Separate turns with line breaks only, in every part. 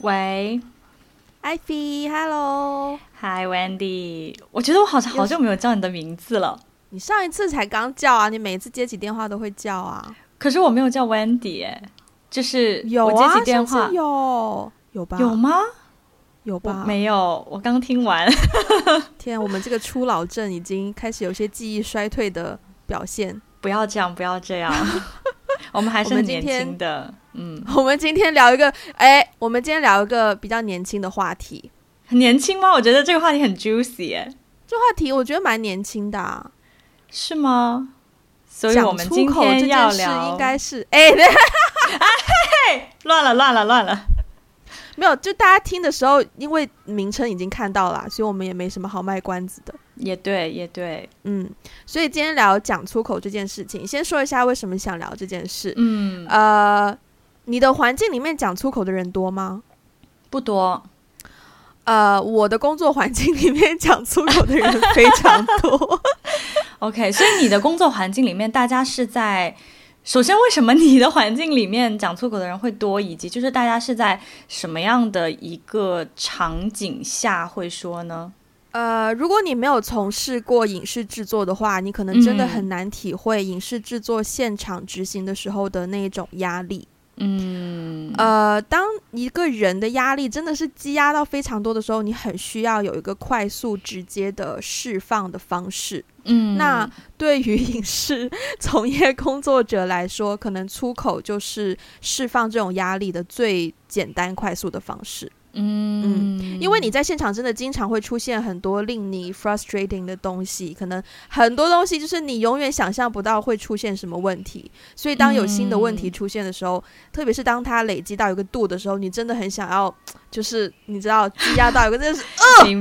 喂
，，Ivy，Hello，Hi
Wendy，我觉得我好像好久没有叫你的名字了。
你上一次才刚叫啊，你每次接起电话都会叫啊。
可是我没有叫 Wendy，哎，就是
有啊，
我接起电话
有有吧？
有吗？
有吧？
没有，我刚听完。
天，我们这个初老症已经开始有些记忆衰退的表现。
不要这样，不要这样。我们还是很年轻的。嗯，
我们今天聊一个，哎，我们今天聊一个比较年轻的话题。
很年轻吗？我觉得这个话题很 juicy，哎，
这话题我觉得蛮年轻的啊。
是吗？所以我们今天要聊，
应该是，哎，
哎，乱了，乱了，乱了。
没有，就大家听的时候，因为名称已经看到了，所以我们也没什么好卖关子的。
也对，也对，
嗯，所以今天聊讲粗口这件事情，先说一下为什么想聊这件事。
嗯，
呃，你的环境里面讲粗口的人多吗？
不多。
呃，我的工作环境里面讲粗口的人非常多。
OK，所以你的工作环境里面，大家是在。首先，为什么你的环境里面讲粗口的人会多，以及就是大家是在什么样的一个场景下会说呢？
呃，如果你没有从事过影视制作的话，你可能真的很难体会影视制作现场执行的时候的那一种压力。
嗯，
呃，当一个人的压力真的是积压到非常多的时候，你很需要有一个快速直接的释放的方式。
嗯，
那对于影视从业工作者来说，可能出口就是释放这种压力的最简单快速的方式。
嗯，
嗯，因为你在现场真的经常会出现很多令你 frustrating 的东西，可能很多东西就是你永远想象不到会出现什么问题，所以当有新的问题出现的时候，嗯、特别是当它累积到一个度的时候，你真的很想要，就是你知道积压到 一个真的是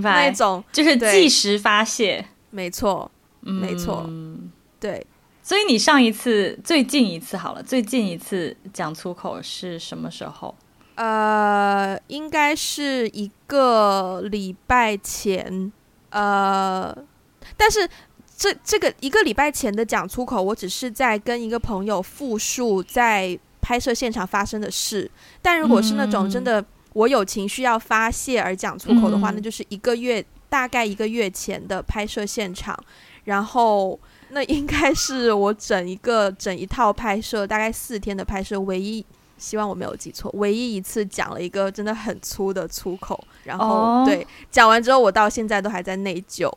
那种，
就是即时发泄，
没错，没错，
嗯、
对。
所以你上一次最近一次好了，最近一次讲粗口是什么时候？
呃，应该是一个礼拜前，呃，但是这这个一个礼拜前的讲粗口，我只是在跟一个朋友复述在拍摄现场发生的事。但如果是那种真的我有情绪要发泄而讲粗口的话，嗯、那就是一个月，大概一个月前的拍摄现场。然后那应该是我整一个整一套拍摄，大概四天的拍摄唯一。希望我没有记错，唯一一次讲了一个真的很粗的粗口，然后、oh. 对，讲完之后我到现在都还在内疚，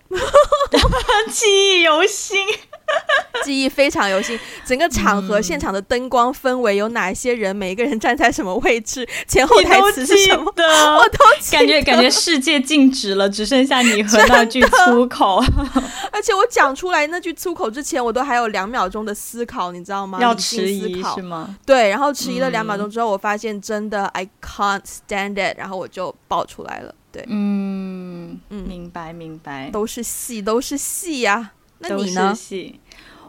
记忆犹新。
记忆非常犹新，整个场合、嗯、现场的灯光氛围，有哪一些人，每一个人站在什么位置，前后台词是什么，我都
感觉感觉世界静止了，只剩下你和那句 粗口。
而且我讲出来那句粗口之前，我都还有两秒钟的思考，你知道吗？
要迟疑是吗？
对，然后迟疑了两秒钟之后，我发现真的、嗯、I can't stand it，然后我就爆出来了。对，
嗯嗯，明白明白，
都是戏，都是戏呀、啊。那你呢？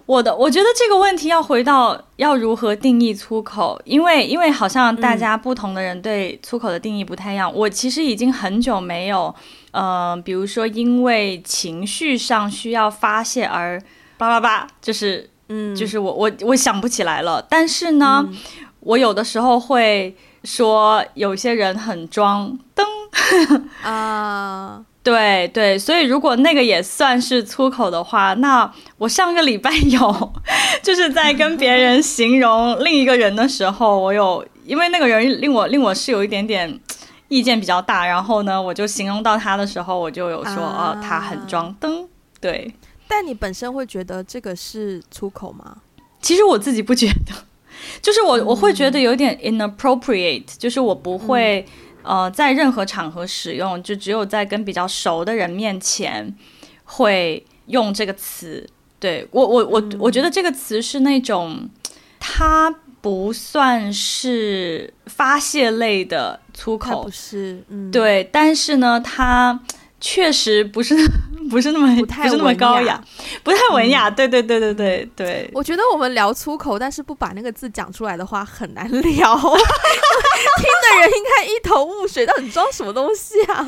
我的，我觉得这个问题要回到要如何定义粗口，因为因为好像大家不同的人对粗口的定义不太一样。嗯、我其实已经很久没有，嗯、呃，比如说因为情绪上需要发泄而叭叭叭，就是嗯，就是我我我想不起来了。但是呢，嗯、我有的时候会说有些人很装灯
啊。
对对，所以如果那个也算是粗口的话，那我上个礼拜有，就是在跟别人形容另一个人的时候，我有，因为那个人令我令我是有一点点意见比较大，然后呢，我就形容到他的时候，我就有说，啊、哦，他很装灯。对，
但你本身会觉得这个是粗口吗？
其实我自己不觉得，就是我我会觉得有点 inappropriate，就是我不会。呃，在任何场合使用，就只有在跟比较熟的人面前会用这个词。对，我，我，我，我觉得这个词是那种，它不算是发泄类的粗口，
不是，嗯，
对，但是呢，它确实不是。不是那么不太不是那么高雅，不太文雅。对对对对对对。
我觉得我们聊粗口，但是不把那个字讲出来的话很难聊，听的人应该一头雾水，到底装什么东西啊？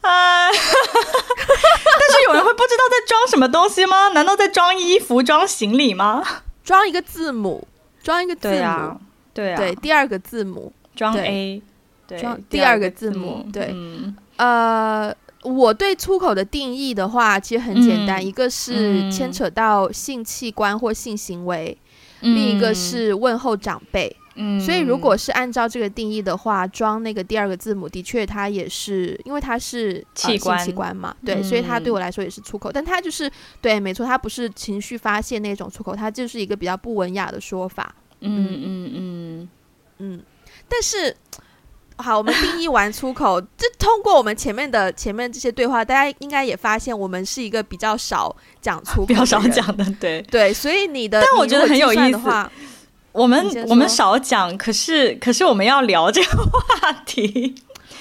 啊！但
是有人会不知道在装什么东西吗？难道在装衣服、装行李吗？
装一个字母，装一个字母，
对啊，对啊，
对，第二个字母
装 A。对，
装第二个字母，对，
嗯、
呃，我对粗口的定义的话，其实很简单，嗯、一个是牵扯到性器官或性行为，嗯、另一个是问候长辈。嗯，所以如果是按照这个定义的话，装那个第二个字母，的确它也是，因为它是
器官、
呃、器官嘛，对，嗯、所以它对我来说也是出口，但它就是对，没错，它不是情绪发泄那种出口，它就是一个比较不文雅的说法。嗯嗯嗯。嗯，嗯，但是。好，我们定义完出口，这通过我们前面的前面这些对话，大家应该也发现，我们是一个比较少讲粗口，
比较少讲的，对
对，所以你的，
但我觉得很有意思。我们我们少讲，可是可是我们要聊这个话题，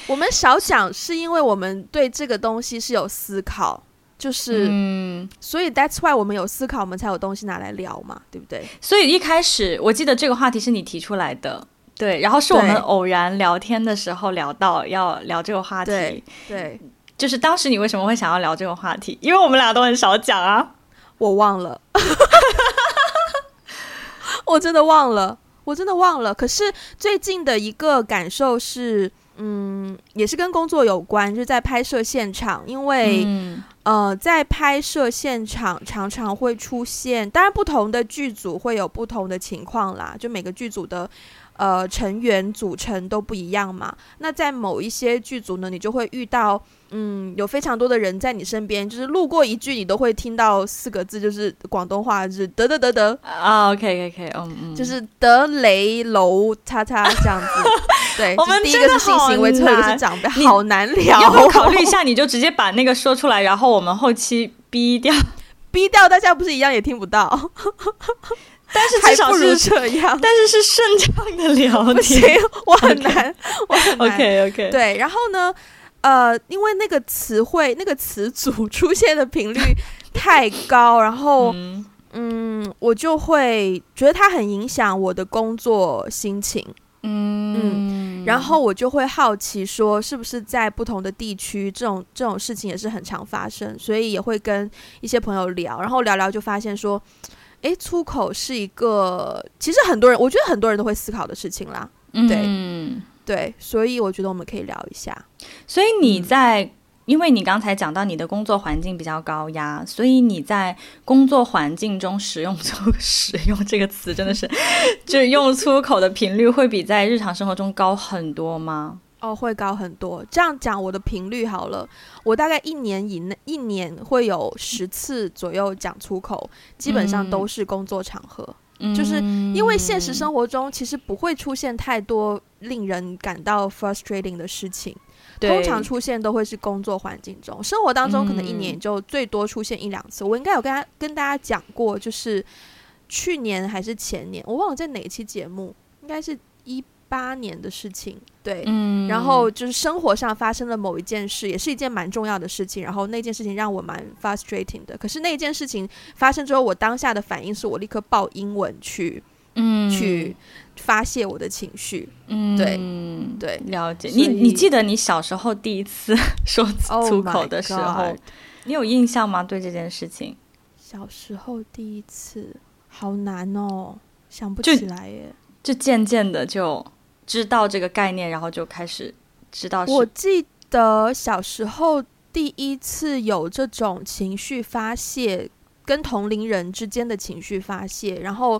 我们少讲是因为我们对这个东西是有思考，就是嗯，所以 that's why 我们有思考，我们才有东西拿来聊嘛，对不对？
所以一开始我记得这个话题是你提出来的。对，然后是我们偶然聊天的时候聊到要聊这个话题。
对，对，
就是当时你为什么会想要聊这个话题？因为我们俩都很少讲啊。
我忘了，我真的忘了，我真的忘了。可是最近的一个感受是，嗯，也是跟工作有关，就是在拍摄现场，因为、嗯、呃，在拍摄现场常常会出现，当然不同的剧组会有不同的情况啦，就每个剧组的。呃，成员组成都不一样嘛。那在某一些剧组呢，你就会遇到，嗯，有非常多的人在你身边，就是路过一句，你都会听到四个字，就是广东话，就是得得得得
啊。OK，OK，嗯嗯，
就是得雷楼叉叉这样子。对，
我们
第一个是性行为，最后一个是长辈，好难聊。
要不要考虑 一下？你就直接把那个说出来，然后我们后期逼掉，
逼掉，大家不是一样也听不到。
但是至少是
这样，
但是是顺畅的聊天。
我很难，我很难。
OK OK。
对，然后呢，呃，因为那个词汇、那个词组出现的频率太高，然后嗯，嗯，我就会觉得它很影响我的工作心情。嗯嗯，然后我就会好奇说，是不是在不同的地区，这种这种事情也是很常发生，所以也会跟一些朋友聊，然后聊聊就发现说。诶，出口是一个，其实很多人，我觉得很多人都会思考的事情啦。对，嗯，对，所以我觉得我们可以聊一下。
所以你在，嗯、因为你刚才讲到你的工作环境比较高压，所以你在工作环境中使用粗 使用这个词，真的是，就是用粗口的频率会比在日常生活中高很多吗？
哦，会高很多。这样讲，我的频率好了，我大概一年以内，一年会有十次左右讲粗口，基本上都是工作场合。嗯、就是因为现实生活中其实不会出现太多令人感到 frustrating 的事情，通常出现都会是工作环境中。生活当中可能一年就最多出现一两次。嗯、我应该有跟他跟大家讲过，就是去年还是前年，我忘了在哪一期节目，应该是一。八年的事情，对，嗯，然后就是生活上发生了某一件事，也是一件蛮重要的事情，然后那件事情让我蛮 frustrating 的。可是那件事情发生之后，我当下的反应是我立刻报英文去，嗯，去发泄我的情绪，嗯，对，对，
了解。你你记得你小时候第一次 说粗口的时候，oh、你有印象吗？对这件事情，
小时候第一次，好难哦，想不起来耶，
就，就渐渐的就。知道这个概念，然后就开始知道。
我记得小时候第一次有这种情绪发泄，跟同龄人之间的情绪发泄。然后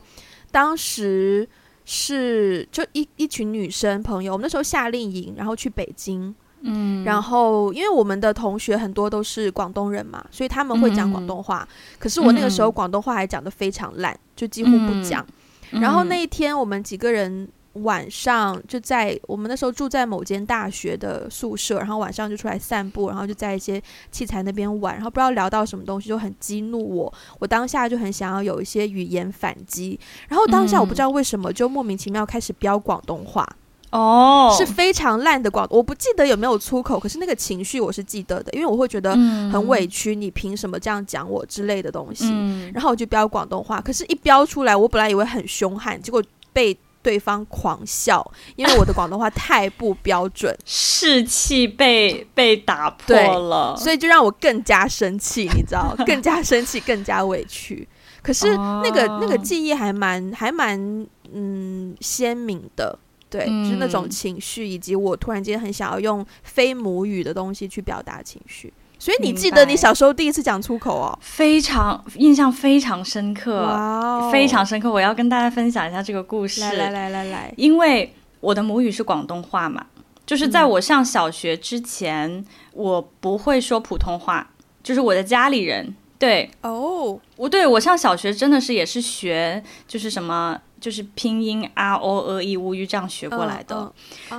当时是就一一群女生朋友，我们那时候夏令营，然后去北京。嗯，然后因为我们的同学很多都是广东人嘛，所以他们会讲广东话。嗯、可是我那个时候广东话还讲得非常烂，就几乎不讲。嗯、然后那一天我们几个人。晚上就在我们那时候住在某间大学的宿舍，然后晚上就出来散步，然后就在一些器材那边玩，然后不知道聊到什么东西，就很激怒我。我当下就很想要有一些语言反击，然后当下我不知道为什么就莫名其妙开始飙广东话。哦，是非常烂的广，我不记得有没有粗口，可是那个情绪我是记得的，因为我会觉得很委屈，你凭什么这样讲我之类的东西。嗯，然后我就飙广东话，可是一飙出来，我本来以为很凶悍，结果被。对方狂笑，因为我的广东话太不标准，
士气被被打破了，
所以就让我更加生气，你知道，更加生气，更加委屈。可是那个、哦、那个记忆还蛮还蛮嗯鲜明的，对，嗯、就是那种情绪，以及我突然间很想要用非母语的东西去表达情绪。所以你记得你小时候第一次讲粗口哦？
非常印象非常深刻，非常深刻。我要跟大家分享一下这个故事。
来来来来来，
因为我的母语是广东话嘛，就是在我上小学之前，嗯、我不会说普通话，就是我的家里人对哦，我对我上小学真的是也是学，就是什么。就是拼音 r o e i u 这样学过来的，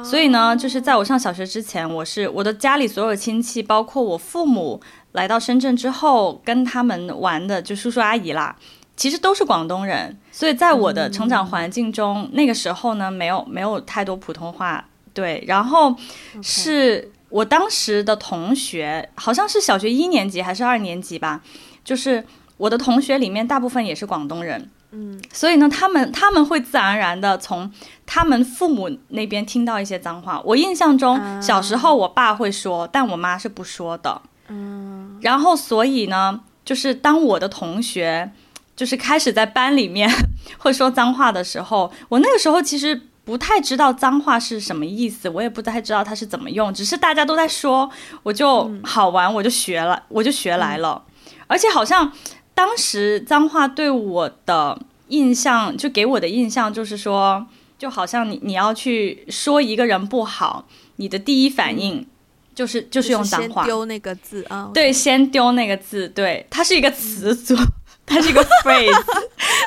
所以呢，就是在我上小学之前，我是我的家里所有亲戚，包括我父母来到深圳之后，跟他们玩的就叔叔阿姨啦，其实都是广东人，所以在我的成长环境中，嗯、那个时候呢，没有没有太多普通话，对，然后是我当时的同学，好像是小学一年级还是二年级吧，就是我的同学里面大部分也是广东人。嗯，所以呢，他们他们会自然而然的从他们父母那边听到一些脏话。我印象中，小时候我爸会说，但我妈是不说的。嗯，然后所以呢，就是当我的同学就是开始在班里面会说脏话的时候，我那个时候其实不太知道脏话是什么意思，我也不太知道它是怎么用，只是大家都在说，我就好玩，我就学了，我就学来了，而且好像。当时脏话对我的印象，就给我的印象就是说，就好像你你要去说一个人不好，你的第一反应就是、嗯、就是用脏话，
丢那个字啊，
对，先丢那个字，对，它是一个词组，嗯、它是一个 phrase，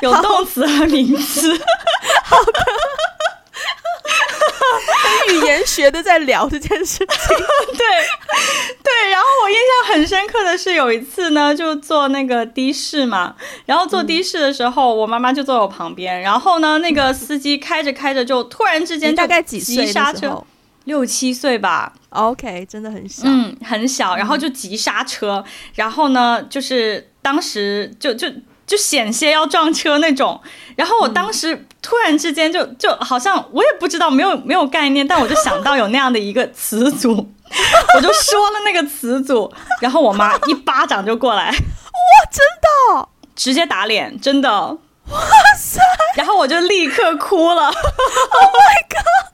有动词和名词。好的。
语言学的在聊这件事情，对
对。然后我印象很深刻的是有一次呢，就坐那个的士嘛，然后坐的士的时候，嗯、我妈妈就坐我旁边，然后呢，那个司机开着开着就突然之间
大概几岁？
急刹车，六七岁吧。
OK，真的很小，
嗯，很小。然后就急刹车，嗯、然后呢，就是当时就就。就险些要撞车那种，然后我当时突然之间就就好像我也不知道，没有没有概念，但我就想到有那样的一个词组，我就说了那个词组，然后我妈一巴掌就过来，哇，
真的，
直接打脸，真的，
哇塞，
然后我就立刻哭了，Oh
my god，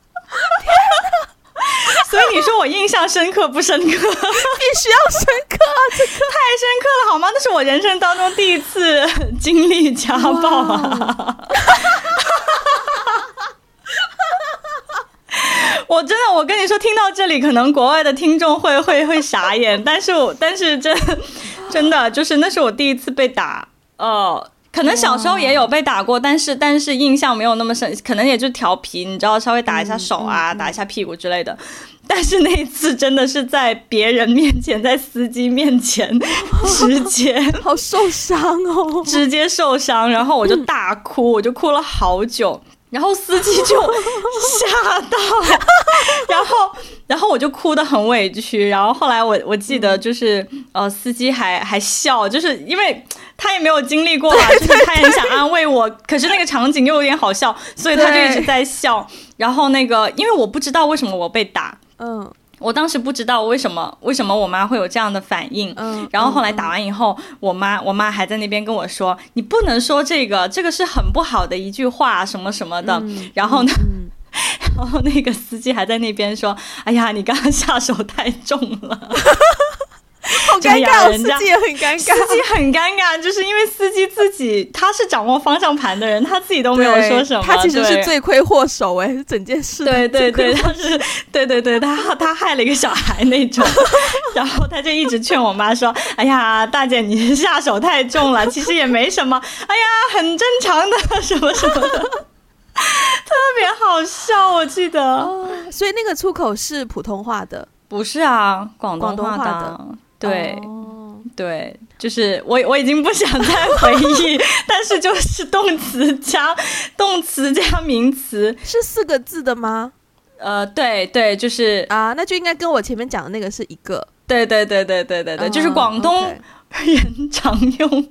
天哪！
所以你说我印象深刻不深刻？必须要
深刻啊！这个
太深刻了，好吗？那是我人生当中第一次 经历家暴啊！我真的，我跟你说，听到这里，可能国外的听众会会会傻眼，但是我但是真真的就是那是我第一次被打哦。呃可能小时候也有被打过，但是但是印象没有那么深，可能也就调皮，你知道，稍微打一下手啊，打一下屁股之类的。但是那一次真的是在别人面前，在司机面前，直接
好受伤哦，
直接受伤，然后我就大哭，我就哭了好久。然后司机就 吓到，然后然后我就哭得很委屈。然后后来我我记得就是呃，司机还还笑，就是因为他也没有经历过嘛，就是他也很想安慰我，可是那个场景又有点好笑，所以他就一直在笑。然后那个因为我不知道为什么我被打，嗯。我当时不知道为什么为什么我妈会有这样的反应，嗯，然后后来打完以后，嗯、我妈我妈还在那边跟我说，你不能说这个，这个是很不好的一句话，什么什么的。嗯、然后呢，嗯、然后那个司机还在那边说，哎呀，你刚刚下手太重了。
好尴尬，司机也很尴尬，司
机很尴尬，就是因为司机自己他是掌握方向盘的人，他自己都没有说什么，
他其实是罪魁祸首哎，整件事
对对对，他是对对对，他他害了一个小孩那种，然后他就一直劝我妈说：“哎呀，大姐你下手太重了，其实也没什么，哎呀，很正常的，什么什么的，特别好笑，我记得。哦”
所以那个出口是普通话的，
不是啊，广东话的。对，哦、对，就是我我已经不想再回忆，但是就是动词加动词加名词
是四个字的吗？
呃，对对，就是
啊，那就应该跟我前面讲的那个是一个，
对对对对对对对，就是广东人常用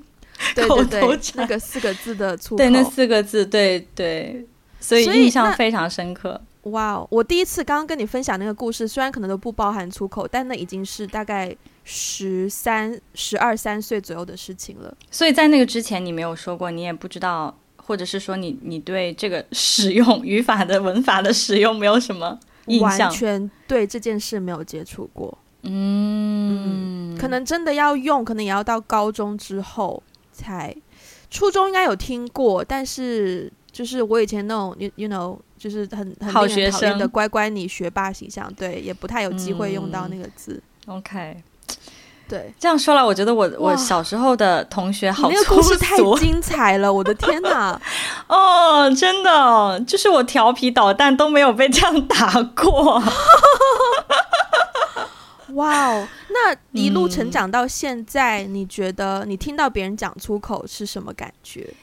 口头禅
那个四个字的粗口，
对，那四个字，对对，所以印象非常深刻。
哇哦，我第一次刚刚跟你分享那个故事，虽然可能都不包含粗口，但那已经是大概。十三、十二三岁左右的事情了，
所以在那个之前，你没有说过，你也不知道或者是说你你对这个使用语法的文法的使用没有什么印象？
完全对这件事没有接触过。
嗯，
嗯，可能真的要用，可能也要到高中之后才。初中应该有听过，但是就是我以前那种，you you know，就是很很讨厌的乖乖女学霸形象，对，也不太有机会用到那个字。
嗯、OK，
对，
这样说来，我觉得我我小时候的同学好粗俗，
太精彩了，我的天哪！
哦，真的，就是我调皮捣蛋都没有被这样打过。
哇哦！那一路成长到现在，嗯，你觉得你听到别人讲粗口是什么感觉？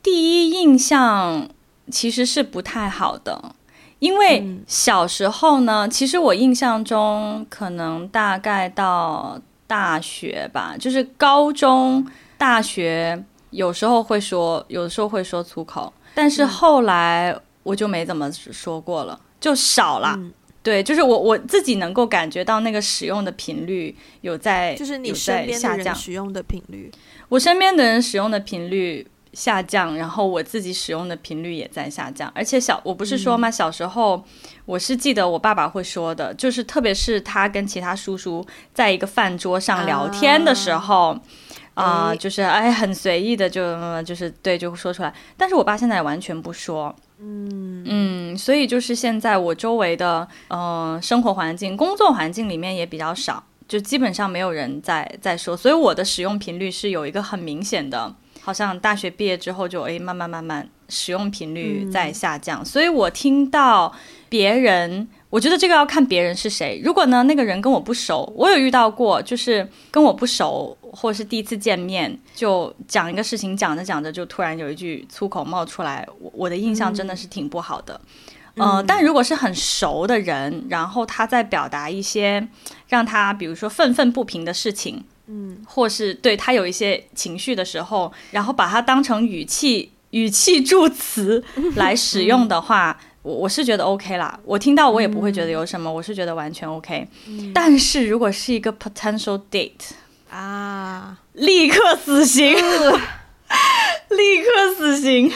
第一印象其实是不太好的，因为小时候呢，其实我印象中可能大概到大学吧，就是高中、大学有时候会说，有的时候会说粗口，但是后来我就没怎么说过了，就少了。嗯。对，就是我我自己能够感觉到那个使用的频率有在，
就是你身边的人使用的频率，
我身边的人使用的频率下降，然后我自己使用的频率也在下降。而且小我不是说吗？小时候我是记得我爸爸会说的，嗯、就是特别是他跟其他叔叔在一个饭桌上聊天的时候啊、呃，就是哎很随意的就就是对就说出来。但是我爸现在完全不说。嗯嗯，所以就是现在我周围的呃生活环境、工作环境里面也比较少，就基本上没有人在在说，所以我的使用频率是有一个很明显的，好像大学毕业之后就诶慢慢慢慢使用频率在下降，嗯、所以我听到别人。我觉得这个要看别人是谁。如果呢，那个人跟我不熟，我有遇到过，就是跟我不熟，或是第一次见面，就讲一个事情，讲着讲着就突然有一句粗口冒出来，我我的印象真的是挺不好的。嗯、呃，但如果是很熟的人，然后他在表达一些让他比如说愤愤不平的事情，嗯，或是对他有一些情绪的时候，然后把它当成语气语气助词来使用的话。嗯我我是觉得 OK 啦，我听到我也不会觉得有什么，嗯、我是觉得完全 OK。嗯、但是如果是一个 potential date 啊，立刻死刑，呃、立刻死刑。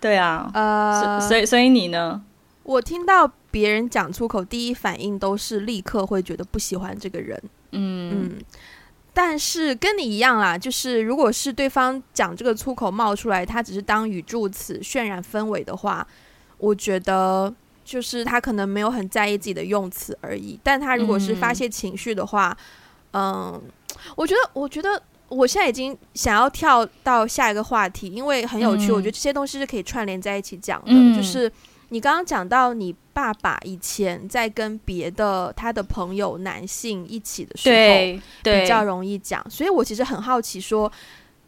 对啊，呃，所以所以你呢？
我听到别人讲出口，第一反应都是立刻会觉得不喜欢这个人。嗯嗯，但是跟你一样啦，就是如果是对方讲这个粗口冒出来，他只是当语助词渲染氛围的话。我觉得就是他可能没有很在意自己的用词而已，但他如果是发泄情绪的话，嗯，嗯，我觉得，我觉得我现在已经想要跳到下一个话题，因为很有趣，嗯、我觉得这些东西是可以串联在一起讲的。嗯、就是你刚刚讲到你爸爸以前在跟别的他的朋友男性一起的时候，比较容易讲，所以我其实很好奇说，说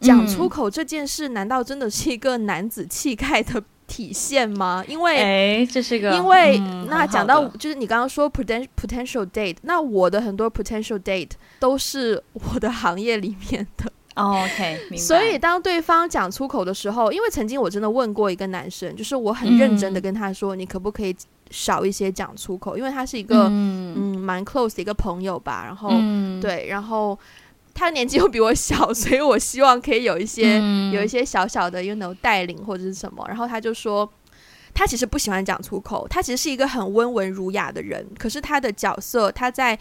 讲出口这件事，难道真的是一个男子气概的体现吗？因为
哎，这是一个，
因为、嗯、那讲到就是你刚刚说 potential potential date，那我的很多 potential date 都是我的行业里面的。
哦、OK，明白。
所以当对方讲出口的时候，因为曾经我真的问过一个男生，就是我很认真的跟他说，嗯、你可不可以少一些讲粗口？因为他是一个嗯嗯蛮 close 的一个朋友吧。然后、嗯、对，然后。他年纪又比我小，所以我希望可以有一些、嗯、有一些小小的，you know，带领或者是什么。然后他就说，他其实不喜欢讲粗口，他其实是一个很温文儒雅的人。可是他的角色，他在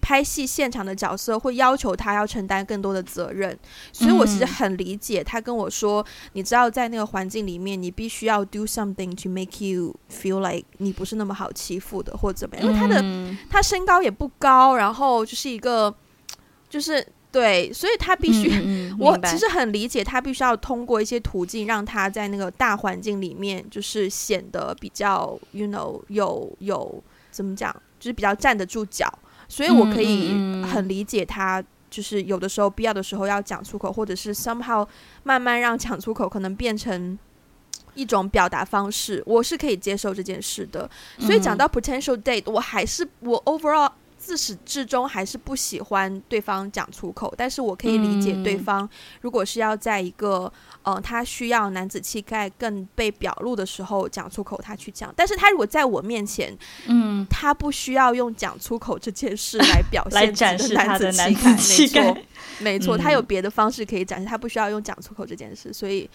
拍戏现场的角色会要求他要承担更多的责任。所以我其实很理解他跟我说，嗯、你知道，在那个环境里面，你必须要 do something to make you feel like 你不是那么好欺负的，或者怎么样。因为他的、嗯、他身高也不高，然后就是一个。就是对，所以他必须，我其实很理解他必须要通过一些途径，让他在那个大环境里面，就是显得比较，you know，有有怎么讲，就是比较站得住脚。所以我可以很理解他，就是有的时候必要的时候要讲出口，或者是 somehow 慢慢让讲出口可能变成一种表达方式，我是可以接受这件事的。所以讲到 potential date，我还是我 overall。自始至终还是不喜欢对方讲粗口，但是我可以理解对方，如果是要在一个呃他需要男子气概更被表露的时候讲粗口，他去讲。但是他如果在我面前，嗯，他不需要用讲粗口这件事来表
现展示他的男子气概。
没错，没错，他有别的方式可以展示，他不需要用讲粗口这件事。所以，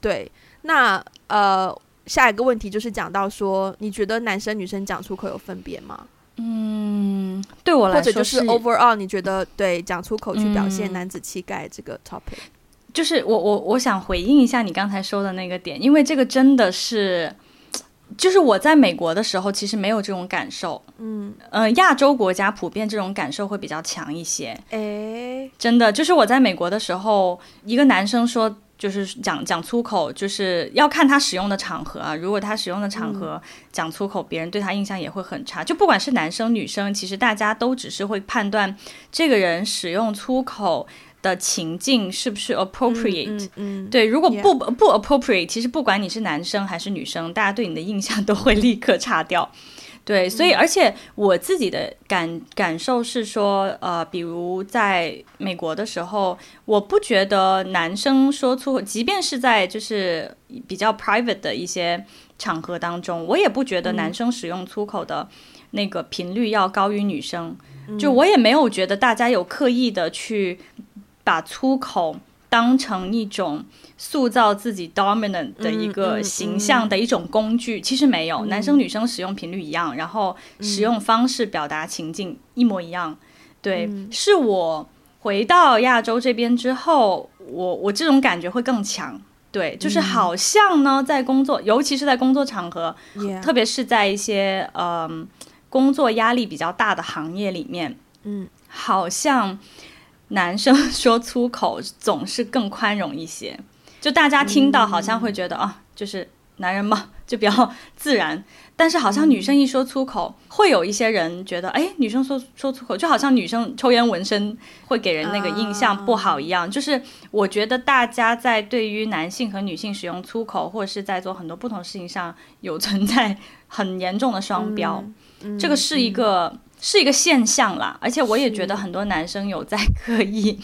对，那呃，下一个问题就是讲到说，你觉得男生女生讲粗口有分别吗？
嗯，对我来说，
或者就是 overall，你觉得对讲出口去表现男子气概这个 topic，嗯，
就是我我我想回应一下你刚才说的那个点，因为这个真的是。就是我在美国的时候，其实没有这种感受。嗯，呃，亚洲国家普遍这种感受会比较强一些。诶，真的，就是我在美国的时候，一个男生说，就是讲讲粗口，就是要看他使用的场合啊。如果他使用的场合讲粗口，别人对他印象也会很差。就不管是男生女生，其实大家都只是会判断这个人使用粗口的情境是不是 appropriate？嗯，嗯，嗯，对，如果不.不 appropriate，其实不管你是男生还是女生，大家对你的印象都会立刻 差掉。对，所以而且我自己的感感受是说，呃，比如在美国的时候，我不觉得男生说粗口，即便是在就是比较 private 的一些场合当中，我也不觉得男生使用粗口的那个频率要高于女生。嗯，就我也没有觉得大家有刻意的去。把粗口当成一种塑造自己 dominant 的一个形象的一种工具，其实没有，嗯、男生女生使用频率一样，然后使用方式表达情境一模一样。对，嗯、是我回到亚洲这边之后，我我这种感觉会更强。对，就是好像呢，在工作，尤其是在工作场合，嗯、特别是在一些嗯、呃、工作压力比较大的行业里面，嗯，好像。男生说粗口总是更宽容一些，就大家听到好像会觉得、嗯、啊，就是男人嘛，就比较自然。但是好像女生一说粗口，嗯、会有一些人觉得，哎，女生说说粗口，就好像女生抽烟纹身会给人那个印象不好一样。啊、就是我觉得大家在对于男性和女性使用粗口，或者是在做很多不同事情上有存在很严重的双标，这个是一个。嗯是一个现象啦，而且我也觉得很多男生有在 刻意，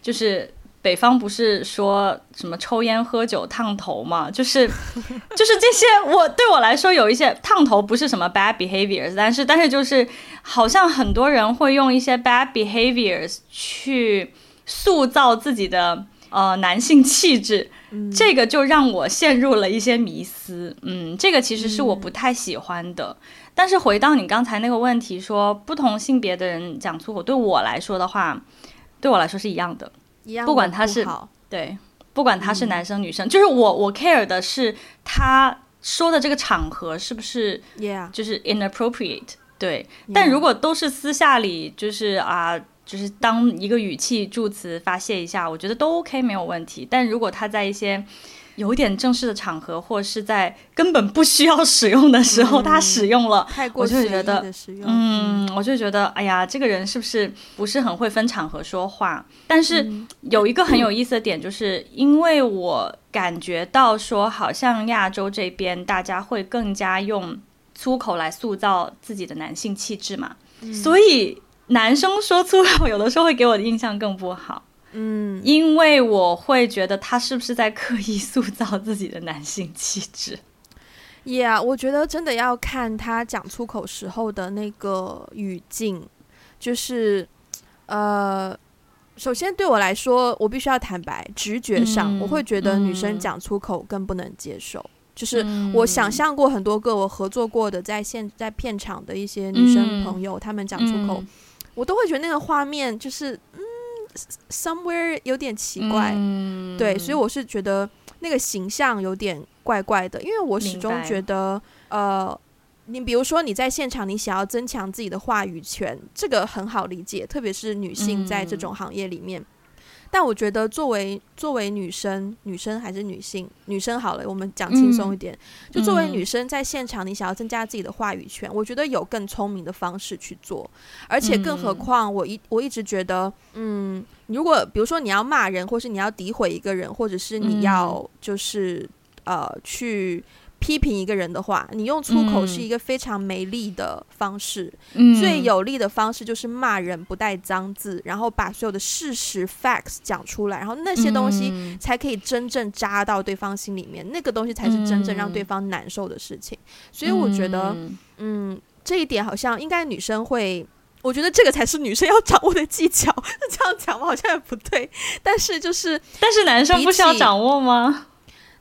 就是北方不是说什么抽烟喝酒烫头嘛，就是 就是这些，我对我来说有一些烫头不是什么 bad behaviors，但是但是就是好像很多人会用一些 bad behaviors 去塑造自己的呃男性气质，嗯、这个就让我陷入了一些迷思，嗯，这个其实是我不太喜欢的。嗯但是回到你刚才那个问题说，说不同性别的人讲粗口，对我来说的话，对我来说是一样的，
一样的，
不管他是对，不管他是男生女生，嗯、就是我我 care 的是他说的这个场合是不是，就是 inappropriate. 对。但如果都是私下里，就是啊，就是当一个语气助词发泄一下，我觉得都 OK 没有问题。但如果他在一些有点正式的场合，或是在根本不需要使用的时候，嗯、他使用了，我就觉得，嗯，我就觉得，哎呀，这个人是不是不是很会分场合说话？但是有一个很有意思的点，就是因为我感觉到说，好像亚洲这边大家会更加用粗口来塑造自己的男性气质嘛，嗯、所以男生说粗口有的时候会给我的印象更不好。嗯，因为我会觉得他是不是在刻意塑造自己的男性气质
？Yeah，我觉得真的要看他讲出口时候的那个语境。就是，呃，首先对我来说，我必须要坦白，直觉上、嗯、我会觉得女生讲出口更不能接受。嗯、就是我想象过很多个我合作过的在现在片场的一些女生朋友，她、嗯、们讲出口，嗯、我都会觉得那个画面就是。Somewhere 有点奇怪，嗯、对，所以我是觉得那个形象有点怪怪的，因为我始终觉得，呃，你比如说你在现场，你想要增强自己的话语权，这个很好理解，特别是女性在这种行业里面。嗯但我觉得，作为作为女生，女生还是女性，女生好了，我们讲轻松一点。嗯、就作为女生在现场，你想要增加自己的话语权，嗯、我觉得有更聪明的方式去做。而且更何况，我一我一直觉得，嗯，如果比如说你要骂人，或是你要诋毁一个人，或者是你要就是、嗯、呃去。批评一个人的话，你用粗口是一个非常没力的方式。嗯、最有力的方式就是骂人不带脏字，然后把所有的事实 facts 讲出来，然后那些东西才可以真正扎到对方心里面。那个东西才是真正让对方难受的事情。所以我觉得，嗯，这一点好像应该女生会，我觉得这个才是女生要掌握的技巧。这样讲吧，好像也不对，但是就是，
但是男生不需要掌握吗？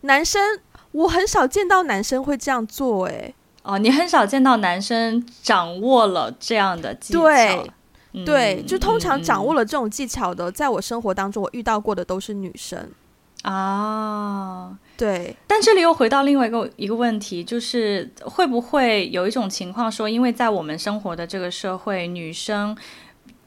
男生我很少见到男生会这样做，哎，
哦，你很少见到男生掌握了这样的技巧，
对，
嗯、
对，就通常掌握了这种技巧的，
嗯、
在我生活当中，我遇到过的都是女生。
啊。
对，
但这里又回到另外一个一个问题，就是会不会有一种情况说，因为在我们生活的这个社会，女生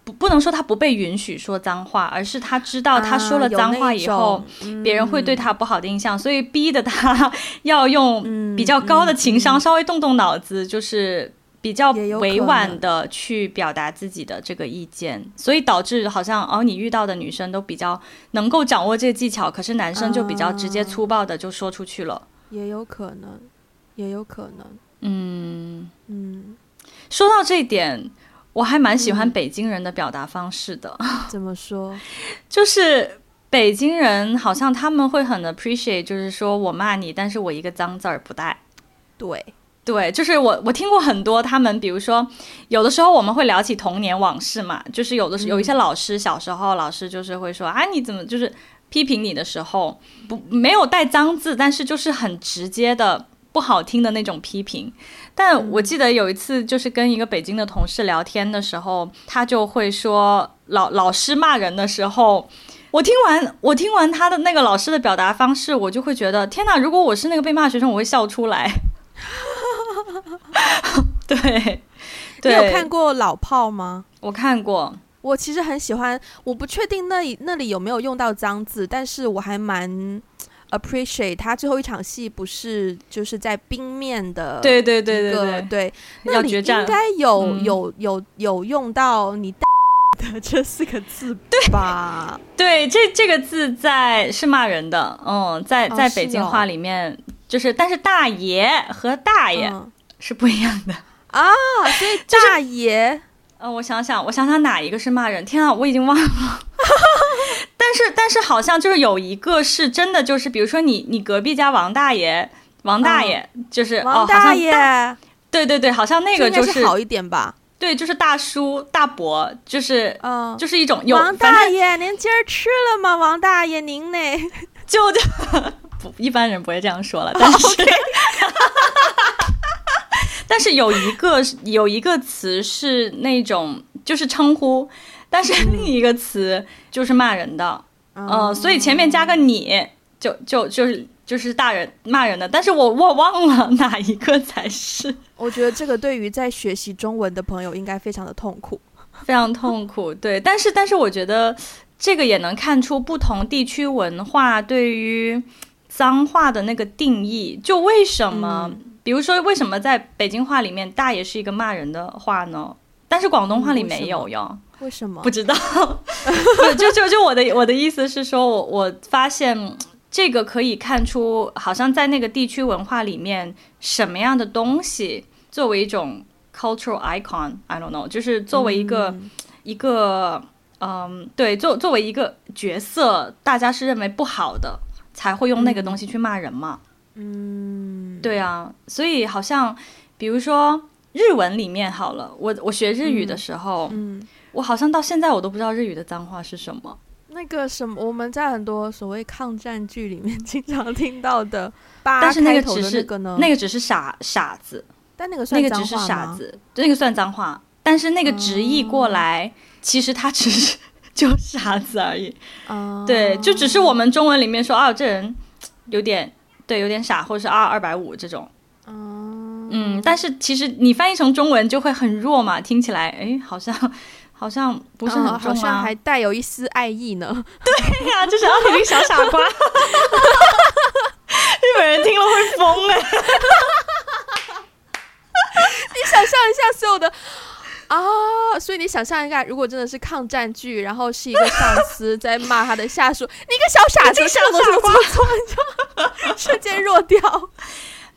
不不能说他不被允许说脏话，而是他知道他说了脏话以后，啊嗯、别人会对他不好的印象，所以逼得他 要用比较高的情商，稍微动动脑子，就是。比较委婉的去表达自己的这个意见，所以导致好像哦，你遇到的女生都比较能够掌握这个技巧，可是男生就比较直接粗暴的就说出去了。啊、
也有可能，也有可能。
嗯。
嗯，
说到这一点，我还蛮喜欢北京人的表达方式的。
嗯、怎么说？
就是北京人好像他们会很 appreciate，就是说我骂你，但是我一个脏字儿不带。
对。
对，就是我，我听过很多他们，比如说，有的时候我们会聊起童年往事嘛，就是有的时有一些老师小时候，老师就是会说啊，你怎么就是批评你的时候不没有带脏字，但是就是很直接的不好听的那种批评。但我记得有一次就是跟一个北京的同事聊天的时候，他就会说老老师骂人的时候，我听完我听完他的那个老师的表达方式，我就会觉得天哪，如果我是那个被骂学生，我会笑出来。对，对，
你有看过老炮吗？
我看过，
我其实很喜欢。我不确定那里那里有没有用到脏字，但是我还蛮 appreciate 他最后一场戏不是就是在冰面的，
对对对对对
对，那里应该有、嗯、有有有用到你 的这四个字吧？
对，对，这这个字在是骂人的，嗯，在在北京话里面。哦就是，但是大爷和大爷是不一样的、
嗯、啊，所以大爷，
嗯、呃，我想想，我想想哪一个是骂人？天啊，我已经忘了。但是，但是好像就是有一个是真的，就是比如说你你隔壁家王大爷，王大爷、嗯、就是
王大爷、
对对对，好像那个就是，
是好一点吧？
对，就是大叔大伯，就是
嗯，
就是一种有
王大爷，您今儿吃了吗？王大爷，您呢？
就 就。不，一般人不会这样说了，但是，oh. 但是有一个有一个词是那种就是称呼，但是另一个词就是骂人的，嗯、呃，所以前面加个你就就就是就是大人骂人的，但是我我忘了 哪一个才是。
我觉得这个对于在学习中文的朋友应该非常的痛苦，
非常痛苦。对，但是但是我觉得这个也能看出不同地区文化对于。脏话的那个定义，就为什么？嗯、比如说，为什么在北京话里面“大爷”是一个骂人的话呢？但是广东话里没有哟？
为什么？
不知道。不 就就就我的我的意思是说，我我发现这个可以看出，好像在那个地区文化里面，什么样的东西作为一种 cultural icon，I don't know，就是作为一个、嗯、一个嗯，对，作作为一个角色，大家是认为不好的。才会用那个东西去骂人嘛？
嗯，
对啊，所以好像，比如说日文里面好了，我我学日语的时候，
嗯，嗯，
我好像到现在我都不知道日语的脏话是什么。
那个什么，我们在很多所谓抗战剧里面 经常听到的，八
但是那个只
是
那个只是傻傻子，
但那个算脏话？
那个只是傻子，那个算脏话，但是那个直译过来，嗯、其实他只是。就傻子而已，uh, 对，就只是我们中文里面说啊，这人有点对，有点傻，或者是啊二百五这种，uh, 嗯，但是其实你翻译成中文就会很弱嘛，听起来哎，好像好像不是很重啊，uh,
好像还带有一丝爱意呢。
对呀、啊，就是要，你个小傻瓜，日本人听了会疯哎，
你想象一下所有的。啊，所以你想象一下，如果真的是抗战剧，然后是一个上司在骂他的下属，你个小傻子，什么都做错，瞬间弱掉。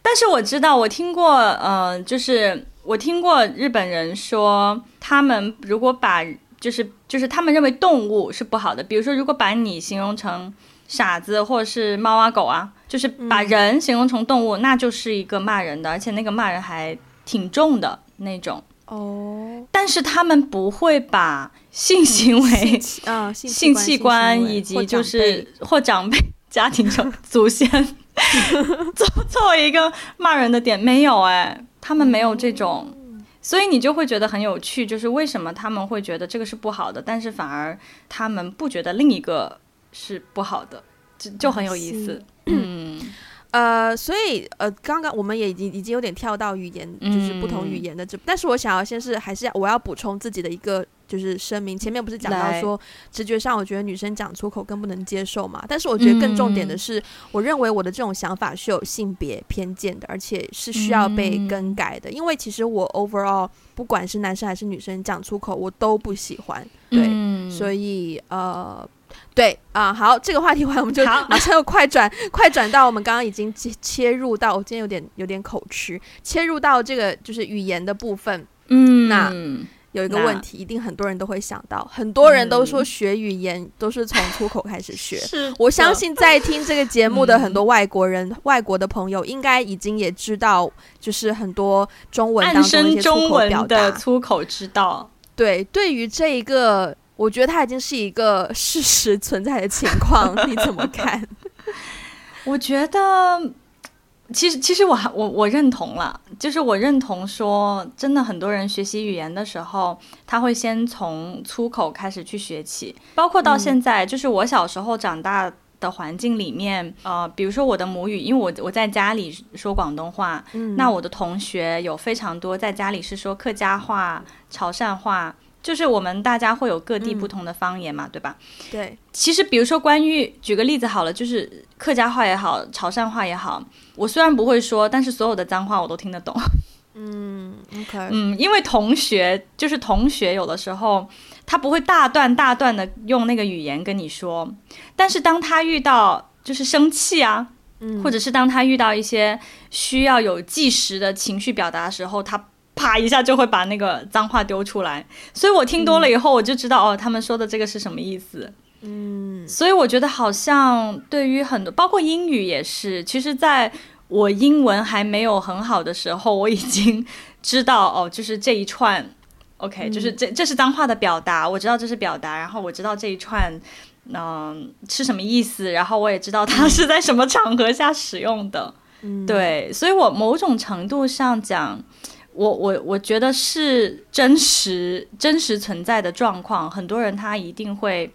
但是我知道，我听过，嗯、呃，就是我听过日本人说，他们如果把，就是就是他们认为动物是不好的，比如说，如果把你形容成傻子，或者是猫啊狗啊，就是把人形容成动物，嗯、那就是一个骂人的，而且那个骂人还挺重的那种。
哦，
但是他们不会把性行为、
啊、
性器官以及就是或长辈、家庭成 祖先作作为一个骂人的点，没有哎、欸，他们没有这种，所以你就会觉得很有趣，就是为什么他们会觉得这个是不好的，但是反而他们不觉得另一个是不好的，就就很有意思。嗯，
呃，所以呃，刚刚我们也已经已经有点跳到语言，就是不同语言的这，嗯、但是我想要先是还是要我要补充自己的一个。就是声明，前面不是讲到说，直觉上我觉得女生讲粗口更不能接受嘛？但是我觉得更重点的是，我认为我的这种想法是有性别偏见的，而且是需要被更改的。因为其实我 overall 不管是男生还是女生讲粗口，我都不喜欢。对，所以呃，对啊，好，这个话题完，我们就马上又快转，快转到我们刚刚已经切切入到，我今天有点有点口吃，切入到这个就是语言的部分。嗯，那。有一个问题，一定很多人都会想到，很多人都说学语言都是从出口开始学。是，我相信在听这个节目的很多外国人、外国的朋友，应该已经也知道，就是很多中文当中一些粗口表达。
粗口之道。
对，对于这一个，我觉得它已经是一个事实存在的情况，你怎么看？
我觉得。其实，其实我还我我认同了，就是我认同说，真的很多人学习语言的时候，他会先从粗口开始去学起，包括到现在，就是我小时候长大的环境里面，呃，比如说我的母语，因为我我在家里说广东话，那我的同学有非常多在家里是说客家话、潮汕话。就是我们大家会有各地不同的方言嘛，嗯、对吧？
对。
其实，比如说，关于举个例子好了，就是客家话也好，潮汕话也好，我虽然不会说，但是所有的脏话我都听得懂。
嗯，OK。
嗯，因为同学就是同学，有的时候他不会大段大段的用那个语言跟你说，但是当他遇到就是生气啊，嗯、或者是当他遇到一些需要有即时的情绪表达的时候，他。啪一下就会把那个脏话丢出来，所以我听多了以后，我就知道、嗯、哦，他们说的这个是什么意思。嗯，所以我觉得好像对于很多，包括英语也是。其实在我英文还没有很好的时候，我已经知道哦，就是这一串，OK，就是这这是脏话的表达，我知道这是表达，然后我知道这一串，嗯、呃，是什么意思，然后我也知道它是在什么场合下使用的。嗯，对，所以我某种程度上讲。我我我觉得是真实真实存在的状况，很多人他一定会，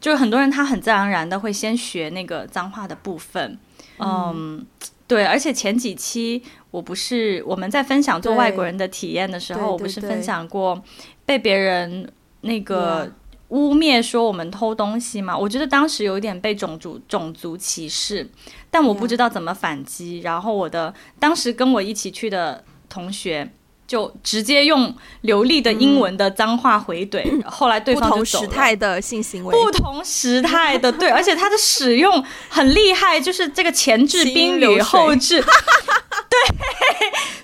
就是很多人他很自然而然的会先学那个脏话的部分，嗯，嗯，对，而且前几期我不是我们在分享做外国人的体验的时候，我不是分享过被别人那个污蔑说我们偷东西嘛？我觉得当时有一点被种族种族歧视，但我不知道怎么反击，然后我的当时跟我一起去的。同学就直接用流利的英文的脏话回怼，嗯、后来对方。
不同时态的性行为，
不同时态的对，而且它的使用很厉害，就是这个前置宾语后置，对，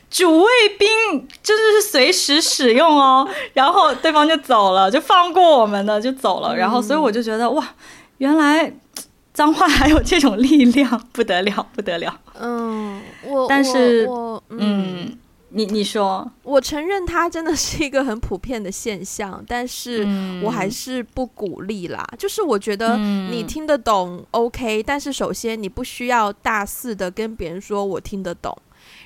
主谓宾真的是随时使用哦。然后对方就走了，就放过我们了，就走了。然后所以我就觉得哇，原来脏话还有这种力量，不得了，不得了。
嗯，我
但是嗯。嗯你你说，
我承认它真的是一个很普遍的现象，但是我还是不鼓励啦。嗯、就是我觉得你听得懂 OK，、嗯、但是首先你不需要大肆的跟别人说我听得懂，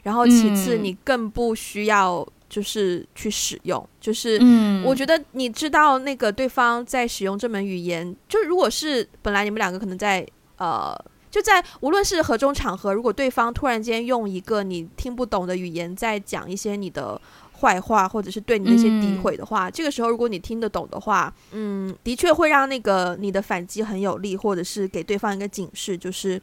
然后其次你更不需要就是去使用。就是我觉得你知道那个对方在使用这门语言，就如果是本来你们两个可能在呃。就在无论是何种场合，如果对方突然间用一个你听不懂的语言在讲一些你的坏话，或者是对你的一些诋毁的话，嗯、这个时候如果你听得懂的话，嗯，的确会让那个你的反击很有力，或者是给对方一个警示，就是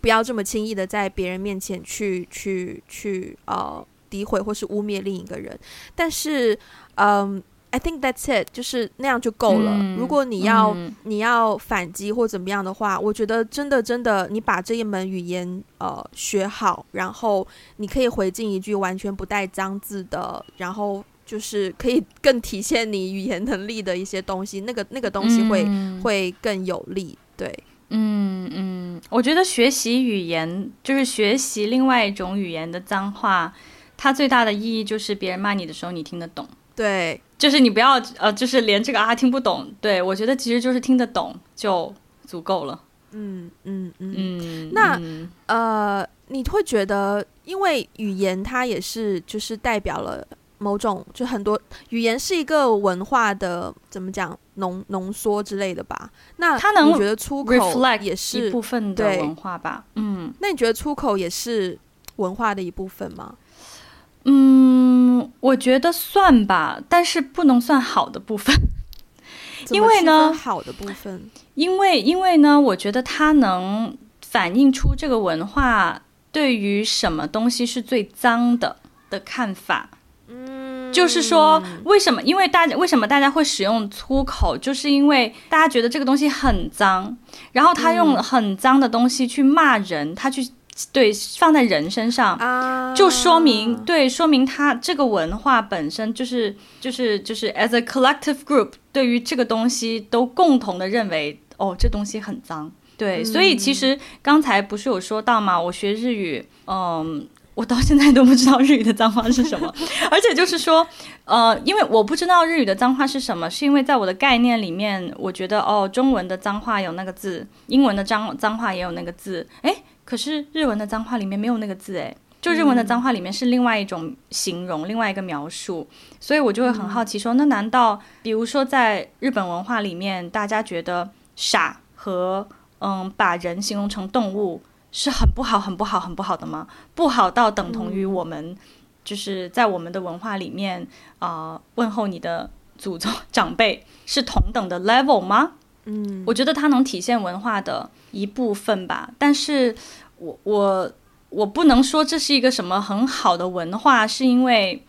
不要这么轻易的在别人面前去去去呃诋毁或是污蔑另一个人。但是，嗯。I think that's it，就是那样就够了。嗯、如果你要、嗯、你要反击或怎么样的话，我觉得真的真的，你把这一门语言呃学好，然后你可以回敬一句完全不带脏字的，然后就是可以更体现你语言能力的一些东西，那个那个东西会、嗯、会更有力。对，
嗯嗯，我觉得学习语言就是学习另外一种语言的脏话，它最大的意义就是别人骂你的时候你听得懂。
对。
就是你不要呃，就是连这个啊听不懂，对，我觉得其实就是听得懂就足够了。
嗯嗯嗯嗯。那呃，你会觉得，因为语言它也是就是代表了某种，就很多语言是一个文化的怎么讲浓浓缩之类的吧？那
它能
觉得出口也是
一部分的文化吧？嗯，
那你觉得出口也是文化的一部分吗？
嗯，我觉得算吧，但是不能算好的部分。因为呢，
好的部分，
因为因为呢，我觉得它能反映出这个文化对于什么东西是最脏的的看法。嗯，就是说，为什么？因为大家为什么大家会使用粗口，就是因为大家觉得这个东西很脏，然后他用很脏的东西去骂人，他去。对，放在人身上，啊、就说明对，说明他这个文化本身就是就是就是 as a collective group，对于这个东西都共同的认为，哦，这东西很脏。对，嗯、所以其实刚才不是有说到吗？我学日语，嗯，我到现在都不知道日语的脏话是什么，而且就是说，呃，因为我不知道日语的脏话是什么，是因为在我的概念里面，我觉得哦，中文的脏话有那个字，英文的脏脏话也有那个字，诶。可是日文的脏话里面没有那个字诶，就日文的脏话里面是另外一种形容，嗯、另外一个描述，所以我就会很好奇说，那难道比如说在日本文化里面，大家觉得傻和嗯把人形容成动物是很不好、很不好、很不好的吗？不好到等同于我们就是在我们的文化里面啊、呃、问候你的祖宗 长辈是同等的 level 吗？嗯，我觉得它能体现文化的一部分吧，但是我我我不能说这是一个什么很好的文化，是因为，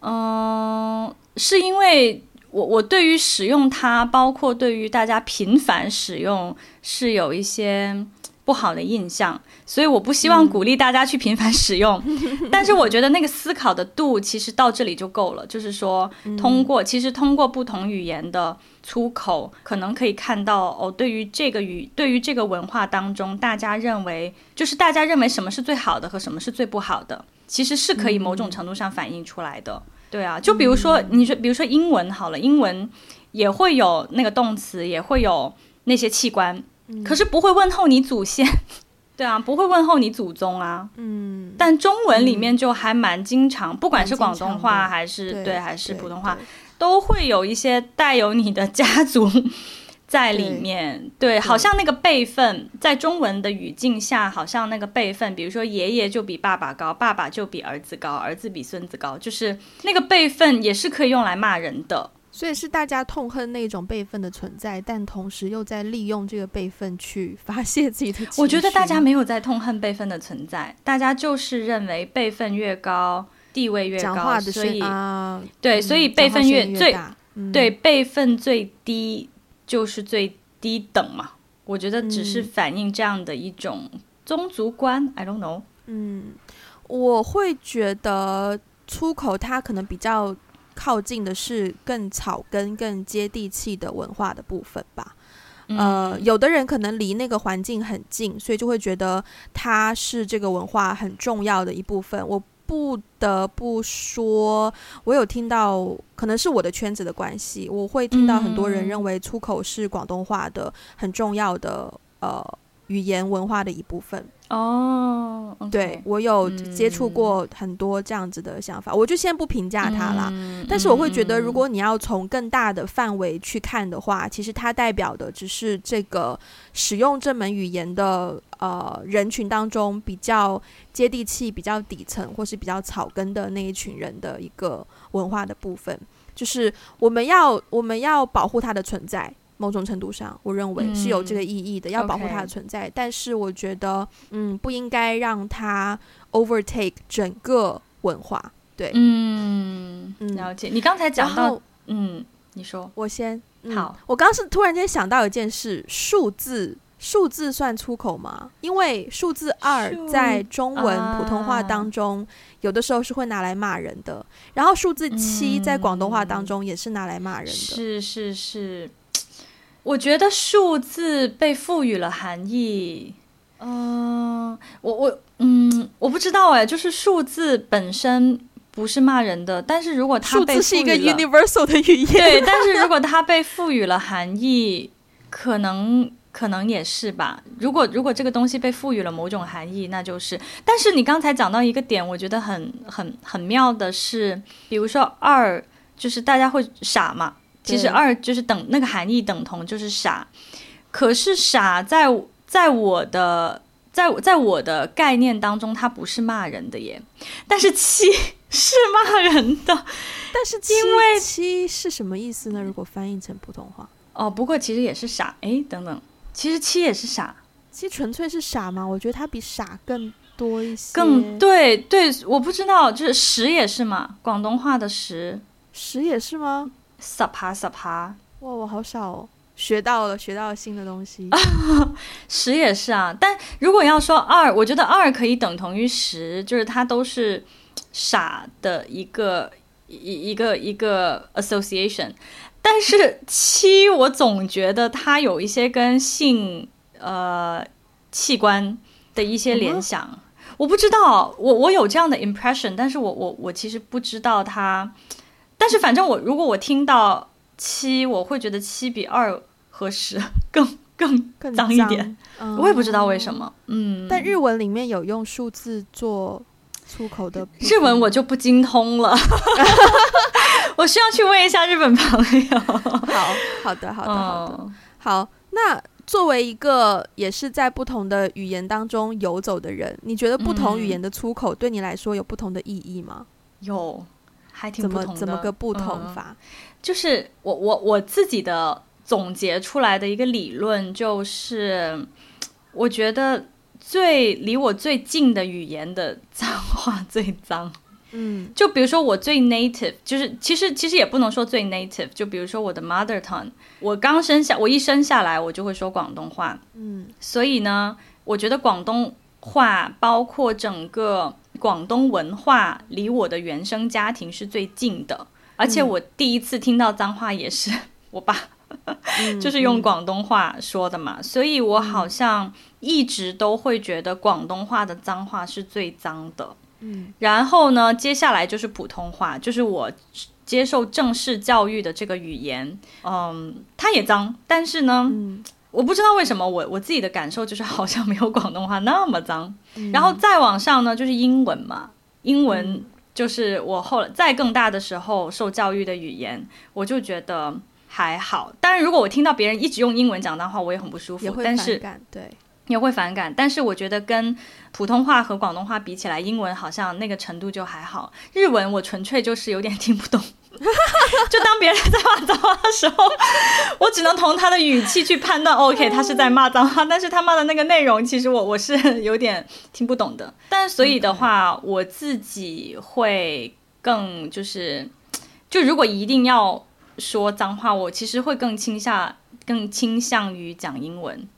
嗯、是因为我我对于使用它，包括对于大家频繁使用，是有一些不好的印象，所以我不希望鼓励大家去频繁使用。嗯、但是我觉得那个思考的度其实到这里就够了，就是说通过、嗯、其实通过不同语言的。粗口可能可以看到哦，对于这个语，对于这个文化当中，大家认为就是大家认为什么是最好的和什么是最不好的，其实是可以某种程度上反映出来的。嗯、对啊，就比如说你说，比如说英文好了，英文也会有那个动词，也会有那些器官，嗯、可是不会问候你祖先，对啊，不会问候你祖宗啊。嗯，但中文里面就还蛮经常，不管是广东话还是对，对还是普通话。都会有一些带有你的家族在里面，对，对，好像那个辈分在中文的语境下，好像那个辈分，比如说爷爷就比爸爸高，爸爸就比儿子高，儿子比孙子高，就是那个辈分也是可以用来骂人的，
所以是大家痛恨那种辈分的存在，但同时又在利用这个辈分去发泄自己的。
我觉得大家没有在痛恨辈分的存在，大家就是认为辈分越高。地位越高，所以、啊、对，所以辈分越，越最、嗯、对辈分最低就是最低等嘛。我觉得只是反映这样的一种宗族观。嗯、I don't know。
嗯，我会觉得出口它可能比较靠近的是更草根、更接地气的文化的部分吧。嗯、呃，有的人可能离那个环境很近，所以就会觉得它是这个文化很重要的一部分。我。不得不说，我有听到，可能是我的圈子的关系，我会听到很多人认为粗口是广东话的很重要的呃语言文化的一部分。哦，oh, okay. 对，我有接触过很多这样子的想法，嗯、我就先不评价它啦。嗯、但是我会觉得，如果你要从更大的范围去看的话，嗯、其实它代表的只是这个使用这门语言的呃人群当中比较接地气、比较底层或是比较草根的那一群人的一个文化的部分，就是我们要我们要保护它的存在。某种程度上，我认为是有这个意义的，嗯、要保护它的存在。但是我觉得，嗯，不应该让它 overtake 整个文化。对，
嗯，了解。你刚才讲到，嗯，你说，
我先、嗯、
好。
我刚是突然间想到一件事：数字，数字算粗口吗？因为数字二在中文普通话当中，啊、有的时候是会拿来骂人的。然后数字七在广东话当中也是拿来骂人的。
是是是。我觉得数字被赋予了含义，嗯、呃，我我嗯，我不知道哎，就是数字本身不是骂人的，但是如果它被赋予了，数字是一个 universal 的语言，对，但是如 果它被赋予了含义，可能。可能也是吧。如果如果这个东西被赋予了某种含义，那就是。但是你刚才讲到一个点，我觉得很很很妙的是，比如说二，就是大家会傻嘛。其实二就是等那个含义等同就是傻，可是傻在在我的在在我的概念当中，它不是骂人的耶。但是七是骂人的，
但是因为七是什么意思呢？如果翻译成普通话，
哦，不过其实也是傻。哎，等等，其实七也是傻，
七纯粹是傻吗？我觉得它比傻更多一些。
更对对，我不知道，就是十也是嘛？广东话的十，
十也是吗？
十趴十趴，
哇，我好少哦，学到了，学到了新的东西。
十也是啊，但如果要说二，我觉得二可以等同于十，就是它都是傻的一个一一个一个 association。但是七，我总觉得它有一些跟性呃器官的一些联想，嗯、我不知道，我我有这样的 impression，但是我我我其实不知道它。但是反正我如果我听到七，我会觉得七比二和十更更更脏一点，嗯，我也不知道为什么。嗯，
但日文里面有用数字做出口的，
日文我就不精通了，我需要去问一下日本朋友。
好好的，好的，好的，嗯，好。那作为一个也是在不同的语言当中游走的人，你觉得不同语言的出口对你来说有不同的意义吗？
有。还挺不同的，
怎么怎么个不同法？
嗯、就是我我我自己的总结出来的一个理论，就是我觉得最离我最近的语言的脏话 最脏。嗯，就比如说我最 native，就是其实其实也不能说最 native，就比如说我的 mother tongue，我刚生下我一生下来我就会说广东话。嗯，所以呢，我觉得广东话包括整个。广东文化离我的原生家庭是最近的，而且我第一次听到脏话也是 我爸，嗯、就是用广东话说的嘛，嗯、所以我好像一直都会觉得广东话的脏话是最脏的。嗯，然后呢，接下来就是普通话，就是我接受正式教育的这个语言，嗯，它也脏，但是呢。嗯我不知道为什么我我自己的感受就是好像没有广东话那么脏，嗯、然后再往上呢就是英文嘛，英文就是我后来再更大的时候受教育的语言，我就觉得还好。当然，如果我听到别人一直用英文讲的话，我也很不舒服，
也会反感，对，
也会反感。但是我觉得跟普通话和广东话比起来，英文好像那个程度就还好。日文我纯粹就是有点听不懂。就当别人在骂脏话的时候，我只能从他的语气去判断，OK，他是在骂脏话，但是他骂的那个内容，其实我我是有点听不懂的。但所以的话我自己会更就是，就如果一定要说脏话，我其实会更倾向更倾向于讲英文，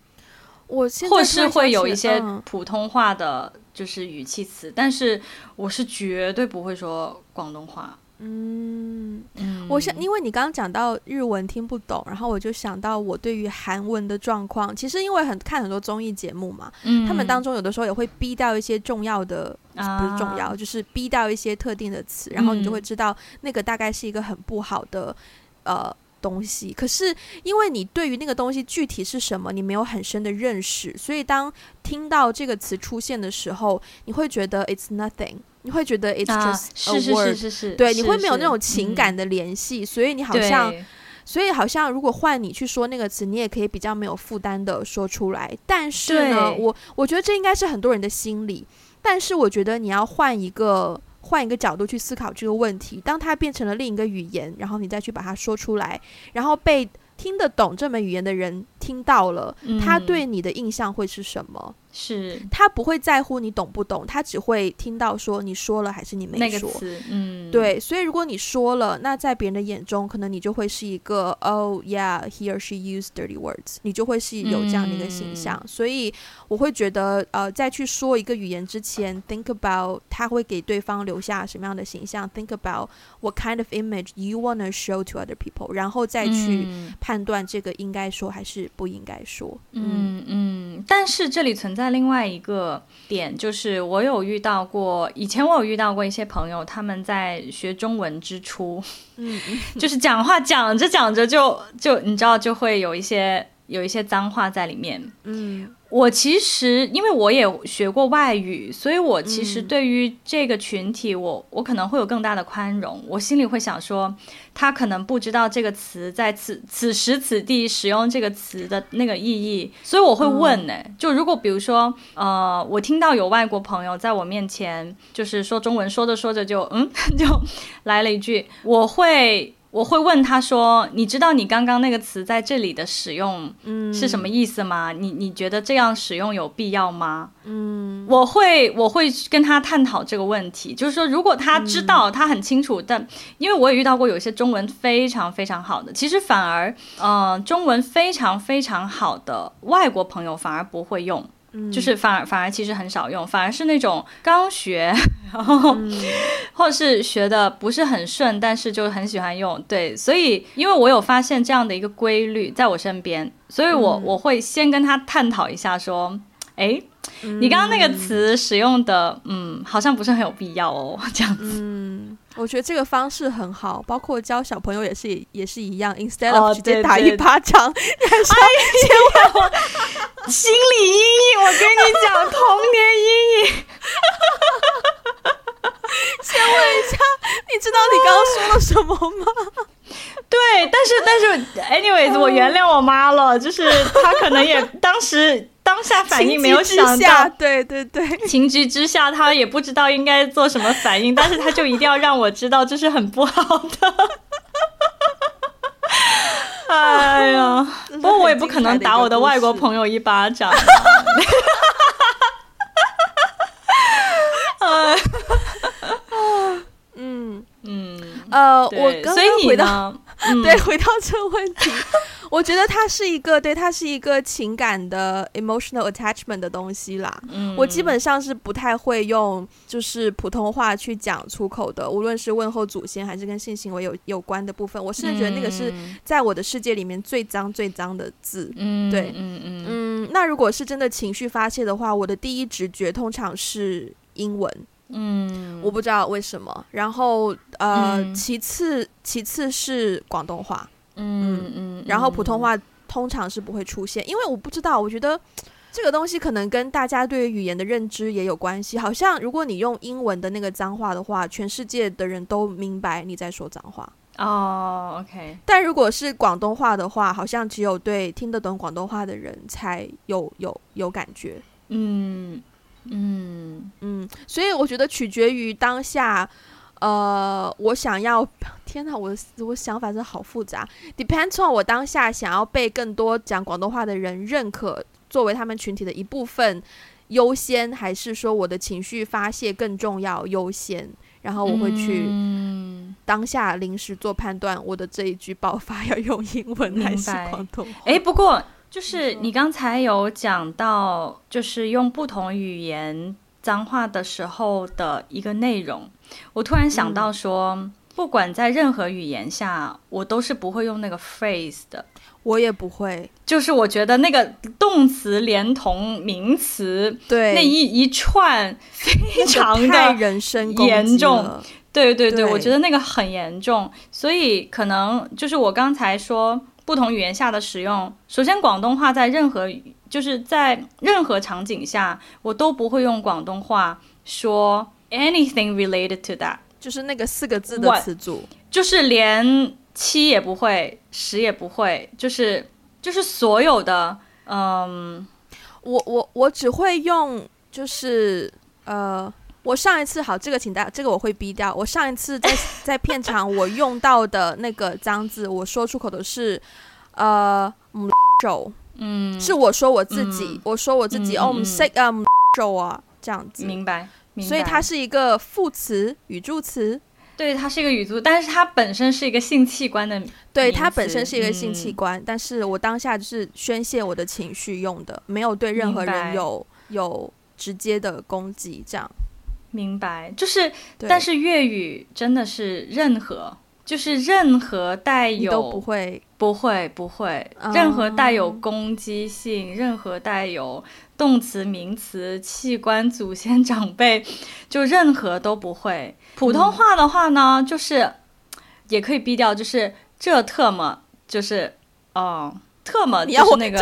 我
或是会有一些普通话的，就是语气词，嗯、但是我是绝对不会说广东话。
嗯，我想，因为你刚刚讲到日文听不懂，然后我就想到我对于韩文的状况。其实因为很看很多综艺节目嘛，嗯，他们当中有的时候也会逼到一些重要的，啊、不是重要，就是逼到一些特定的词，然后你就会知道那个大概是一个很不好的，呃。东西，可是因为你对于那个东西具体是什么，你没有很深的认识，所以当听到这个词出现的时候，你会觉得 it's nothing，你会觉得 it's just a word，、啊、是是是是是，对，你会没有那种情感的联系，嗯、所以你好像，所以好像如果换你去说那个词，你也可以比较没有负担的说出来。但是呢，我我觉得这应该是很多人的心理，但是我觉得你要换一个。换一个角度去思考这个问题，当它变成了另一个语言，然后你再去把它说出来，然后被听得懂这门语言的人听到了，嗯、他对你的印象会是什么？是他不会在乎你懂不懂，他只会听到说你说了还是你没说。那个，嗯，对。所以如果你说了，那在别人的眼中，可能你就会是一个 Oh yeah, he or she used dirty words，你就会是有这样的一个形象。嗯、所以我会觉得，呃，在去说一个语言之前，think about 他会给对方留下什么样的形象，think about what kind of image you wanna show to other people，然后再去判断这个应该说还是不应该说。嗯
嗯，嗯，但是这里存。在另外一个点，就是我有遇到过，以前我有遇到过一些朋友，他们在学中文之初，嗯，就是讲话讲着讲着就就你知道就会有一些有一些脏话在里面。
嗯。
我其实因为我也学过外语，所以我其实对于这个群体，我、嗯、我可能会有更大的宽容。我心里会想说，他可能不知道这个词在此此时此地使用这个词的那个意义，所以我会问呢、欸嗯。就如果比如说，呃，我听到有外国朋友在我面前就是说中文，说着说着就嗯 就来了一句，我会。我会问他说：“你知道你刚刚那个词在这里的使用是什么意思吗？嗯、你你觉得这样使用有必要吗？”
嗯，
我会我会跟他探讨这个问题，就是说，如果他知道他很清楚，嗯、但因为我也遇到过有一些中文非常非常好的，其实反而，嗯、呃，中文非常非常好的外国朋友反而不会用。就是反而反而其实很少用，反而是那种刚学，然后、嗯、或者是学的不是很顺，但是就很喜欢用。对，所以因为我有发现这样的一个规律在我身边，所以我、嗯、我会先跟他探讨一下，说，哎，你刚刚那个词使用的，嗯，好像不是很有必要哦，这样子。
嗯我觉得这个方式很好，包括教小朋友也是也是一样，instead of 直接打一巴掌，哦、对对还是千万我
心理阴影。我跟你讲，童年阴影。
先问一下，你知道你刚刚说了什么吗？
对，但是但是，anyways，我原谅我妈了，就是她可能也当时。当下反应没有想到，
对对对，
情急之下她也不知道应该做什么反应，但是她就一定要让我知道这是很不好的。哎呀，不过我也不可能打我的外国朋友一巴掌。
嗯
嗯
呃，我刚刚回到，
嗯、
对，回到这个问题。我觉得它是一个，对，它是一个情感的 emotional attachment 的东西啦。
嗯，
我基本上是不太会用就是普通话去讲出口的，无论是问候祖先还是跟性行为有有关的部分，我甚至觉得那个是在我的世界里面最脏最脏的字。
嗯，
对，
嗯嗯
嗯。那如果是真的情绪发泄的话，我的第一直觉通常是英文。
嗯，
我不知道为什么。然后呃，
嗯、
其次其次是广东话。
嗯嗯，
然后普通话通常是不会出现，因为我不知道，我觉得这个东西可能跟大家对于语言的认知也有关系。好像如果你用英文的那个脏话的话，全世界的人都明白你在说脏话。
哦，OK。
但如果是广东话的话，好像只有对听得懂广东话的人才有有有感觉。
嗯嗯
嗯，所以我觉得取决于当下。呃，我想要，天哪，我的我想法真的好复杂。Depends on 我当下想要被更多讲广东话的人认可，作为他们群体的一部分优先，还是说我的情绪发泄更重要优先？然后我会去当下临时做判断，我的这一句爆发 要用英文还是广东话？
哎，不过就是你刚才有讲到，就是用不同语言脏话的时候的一个内容。我突然想到说，嗯，不管在任何语言下，我都是不会用那个 phrase 的。
我也不会，
就是我觉得那个动词连同名词，
对
那一一串非常的严重。对对对，对，我觉得那个很严重。所以可能就是我刚才说不同语言下的使用，首先广东话在任何就是在任何场景下，我都不会用广东话说。Anything related to that，
就是那个四个字的词组，
就是连七也不会，十也不会，就是就是所有的，嗯，
我我我只会用，就是呃，我上一次好，这个请大家，这个我会逼掉。我上一次在 在片场我用到的那个脏字，我说出口的是呃，手，嗯，是我说我自己，嗯、我说我自己，嗯、哦，我们 say 啊，手 啊，这样子，
明白。
所以它是一个副词、语助词，
对，它是一个语助，但是它本身是一个性器官的，
对，它本身是一个性器官，嗯，但是我当下就是宣泄我的情绪用的，没有对任何人有有直接的攻击，这样，
明白？就是，但是粤语真的是任何。就是任何带有
都不会
不会不会，任何带有攻击性，任何带有动词、名词、器官、祖先、长辈，就任何都不会。普通话的话呢，嗯、就是也可以避掉，就是这特么，就是哦，特
么
就是那个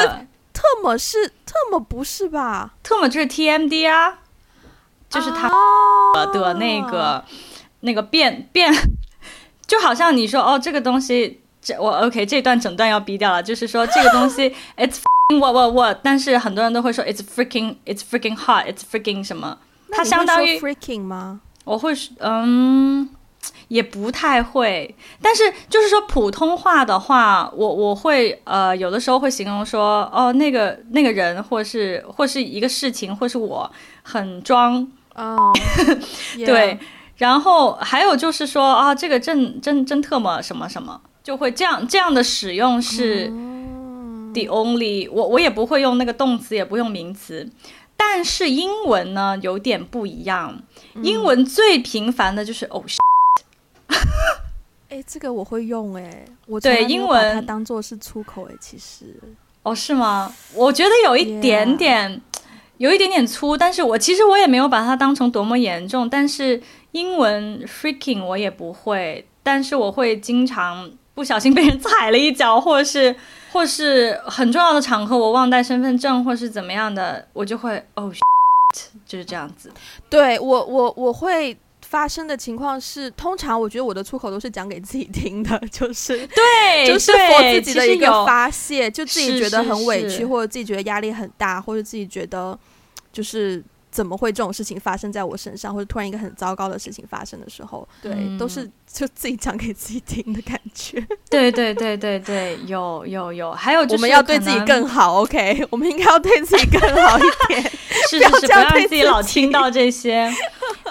特么是特么不是吧？
特么就是 TMD 啊，就是他的那个、
啊、
那个变变，就好像你说哦，这个东西这我 OK 这段整段要逼掉了，就是说 这个东西 it's what what what，但是很多人都会说 it's freaking it's freaking hot it's freaking 什么，它相当于
freaking 吗？
我会嗯。也不太会，但是就是说普通话的话，我我会呃有的时候会形容说哦那个那个人或是或是一个事情或是我很装哦，oh. 对，然后还有就是说啊这个真真真特么什么什么就会这样这样的使用是 the only 我我也不会用那个动词也不用名词，但是英文呢有点不一样，英文最频繁的就是哦。
哎、欸，这个我会用哎、欸，我
对英文
它当做是出口哎、欸，其实
哦是吗？我觉得有一点点.有一点点粗，但是我其实我也没有把它当成多么严重。但是英文 freaking 我也不会，但是我会经常不小心被人踩了一脚，或是或是很重要的场合我忘带身份证，或是怎么样的，我就会哦就是这样子。
对我我我会。发生的情况是，通常我觉得我的出口都是讲给自己听的，就是
对，
就是我自己的一个发泄，就自己觉得很委屈，
是是是。
或者自己觉得压力很大，或者自己觉得就是怎么会这种事情发生在我身上，或者突然一个很糟糕的事情发生的时候，对，嗯、都是就自己讲给自己听的感觉。
对对对对对，有有有，还有就是
我们要对自己更好，OK，我们应该要对自己更好一点，
是是是，不要让自己老听到这些。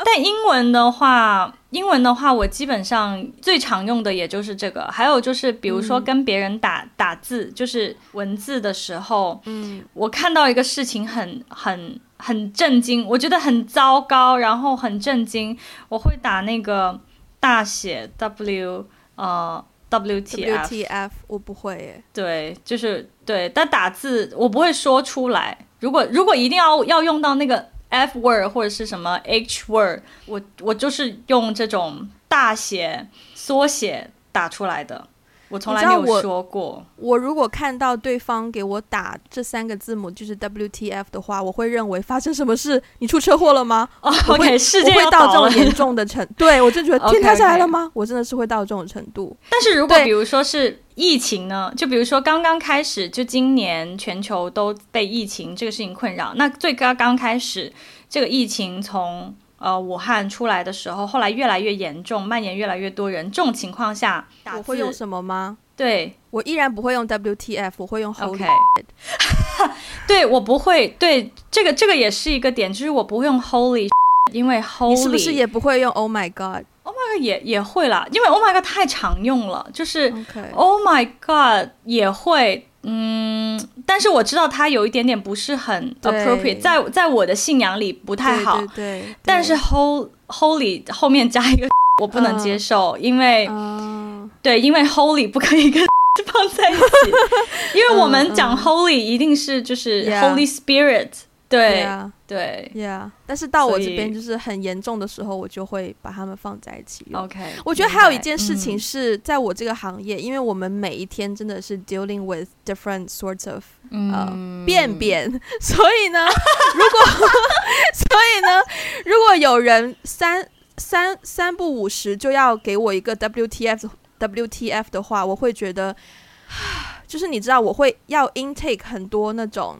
但英文的话，英文的话，我基本上最常用的也就是这个。还有就是，比如说跟别人打、嗯、打字，就是文字的时候，嗯，我看到一个事情很很很震惊，我觉得很糟糕，然后很震惊，我会打那个大写 W 呃 WTF
WTF，我不会耶。
对，就是对，但打字我不会说出来。如果如果一定要要用到那个。F word 或者是什么 H word，我我就是用这种大写缩写打出来的，我从来没有说过。我，
我如果看到对方给我打这三个字母就是 WTF 的话，我会认为发生什么事？你出车祸了吗
？Oh, OK，世界
会到这种严重的程度，对，我就觉得 天塌下来了吗？Okay, okay. 我真的是会到这种程度。
但是如果比如说是。疫情呢？就比如说刚刚开始，就今年全球都被疫情这个事情困扰。那最刚刚开始，这个疫情从呃武汉出来的时候，后来越来越严重，蔓延越来越多人。这种情况下，
我会用什么吗？
对，
我依然不会用 WTF，我会用 Holy。
Okay. 对，我不会。对，这个这个也是一个点，就是我不会用 Holy，因为 Holy
是不是也不会用 Oh my
God？Oh my god 也也会啦，因为 Oh my god 太常用了，就是 Oh my god 也会，嗯，但是我知道它有一点点不是很 appropriate，在在我的信仰里不太好，
对，对，对，对，
但是 Holy Holy 后面加一个我不能接受，呃、因为、呃、对，因为 Holy 不可以跟 放在一起，因为我们讲 Holy 一定是就是 Holy Spirit。对。呀，对
，Yeah，，但是到我这边就是很严重的时候，我就会把它们放在一起。
OK，
我觉得还有一件事情是在我这个行业，因为我们每一天真的是 dealing with different sorts of 呃便便，所以呢，如果 所以呢，如果有人三三三不五十就要给我一个 WTF WTF 的话，我会觉得，就是你知道，我会要 intake 很多那种。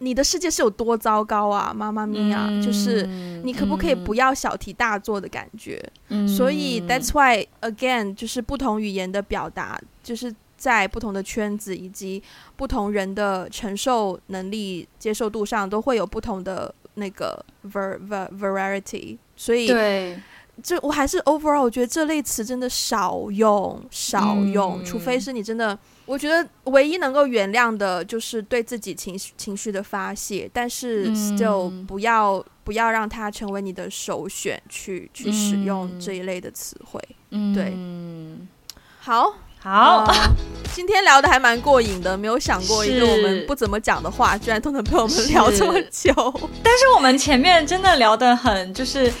你的世界是有多糟糕啊，妈妈咪呀！就是你可不可以不要小题大做的感觉？嗯、所以 that's why again，就是不同语言的表达，就是在不同的圈子以及不同人的承受能力、接受度上，都会有不同的那个 ver ver variety。所以，
对，
这我还是 overall，我觉得这类词真的少用，少用，嗯、除非是你真的。我觉得唯一能够原谅的就是对自己情绪情绪的发泄，但是 still 不要、嗯、不要让它成为你的首选去，去去使用这一类的词汇。嗯，对，好，
好、呃，
今天聊的还蛮过瘾的，没有想过一个我们不怎么讲的话，居然都能被我们聊这么久。
但是我们前面真的聊得很就是。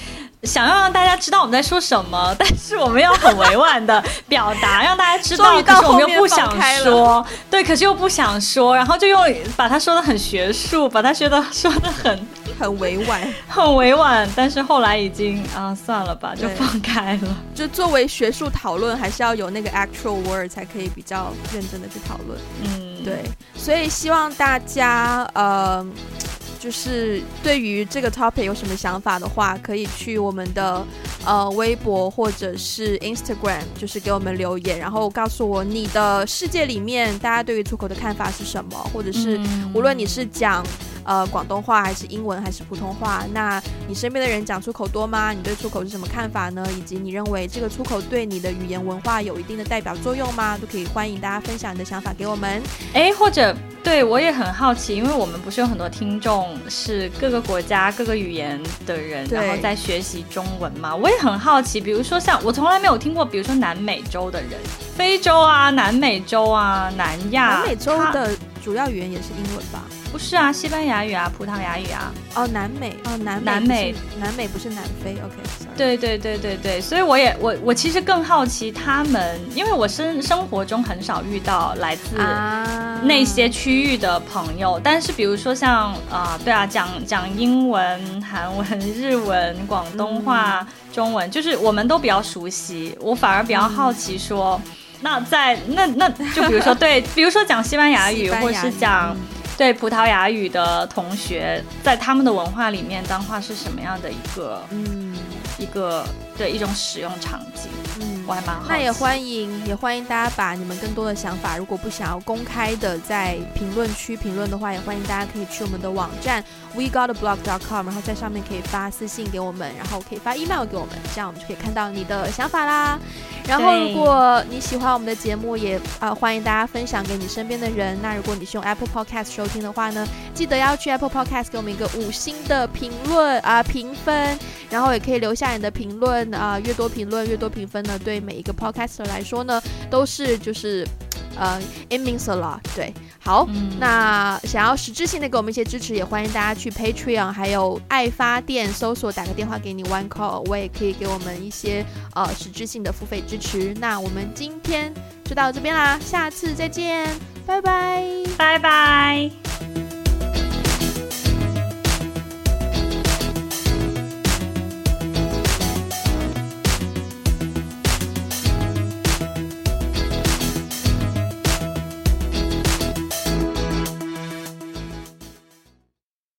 想要让大家知道我们在说什么，但是我们要很委婉的表达，让大家知道，可是我们又不想说，对，可是又不想说，然后就用把它说的很学术，把它学的说的很
很委婉，
很委婉，但是后来已经啊算了吧，就放开了。
就作为学术讨论，还是要有那个 actual word 才可以比较认真的去讨论。嗯，对，所以希望大家呃。就是对于这个 topic 有什么想法的话，可以去我们的呃微博或者是 Instagram，就是给我们留言，然后告诉我你的世界里面大家对于出口的看法是什么，或者是无论你是讲。呃，广东话还是英文还是普通话？那你身边的人讲出口多吗？你对出口是什么看法呢？以及你认为这个出口对你的语言文化有一定的代表作用吗？都可以欢迎大家分享你的想法给我们。
哎，或者对我也很好奇，因为我们不是有很多听众是各个国家各个语言的人，然后在学习中文嘛？我也很好奇，比如说像我从来没有听过，比如说南美洲的人，非洲啊、南美洲啊、南亚，
南美洲的主要语言也是英文吧？
不是啊，西班牙语啊，葡萄牙语啊。
哦，南美哦，南
南美
南美不是南非，OK，sorry。
对对对对对，所以我也我我其实更好奇他们，因为我生生活中很少遇到来自那些区域的朋友，啊、但是比如说像啊、呃，对啊，讲讲英文、韩文、日文、广东话、嗯、中文，就是我们都比较熟悉，我反而比较好奇说，嗯、那在那那就比如说对，比如说讲西班牙语，或者是讲。对葡萄牙语的同学，在他们的文化里面，脏话是什么样的一个，嗯，一个对一种使用场景？嗯，我还蛮好。
那也欢迎，也欢迎大家把你们更多的想法，如果不想要公开的在评论区评论的话，也欢迎大家可以去我们的网站 we got a blog dot com，然后在上面可以发私信给我们，然后可以发 email 给我们，这样我们就可以看到你的想法啦。然后，如果你喜欢我们的节目，也啊、欢迎大家分享给你身边的人。那如果你是用 Apple Podcast 收听的话呢，记得要去 Apple Podcast 给我们一个五星的评论啊、评分，然后也可以留下你的评论啊、越多评论越多评分呢，对每一个 Podcaster 来说呢，都是就是。呃、means a lot。对，好，嗯、那想要实质性的给我们一些支持，也欢迎大家去 Patreon，还有爱发电搜索，打个电话给你 One Call，我也可以给我们一些呃实质性的付费支持。那我们今天就到这边啦，下次再见，拜拜，
拜拜。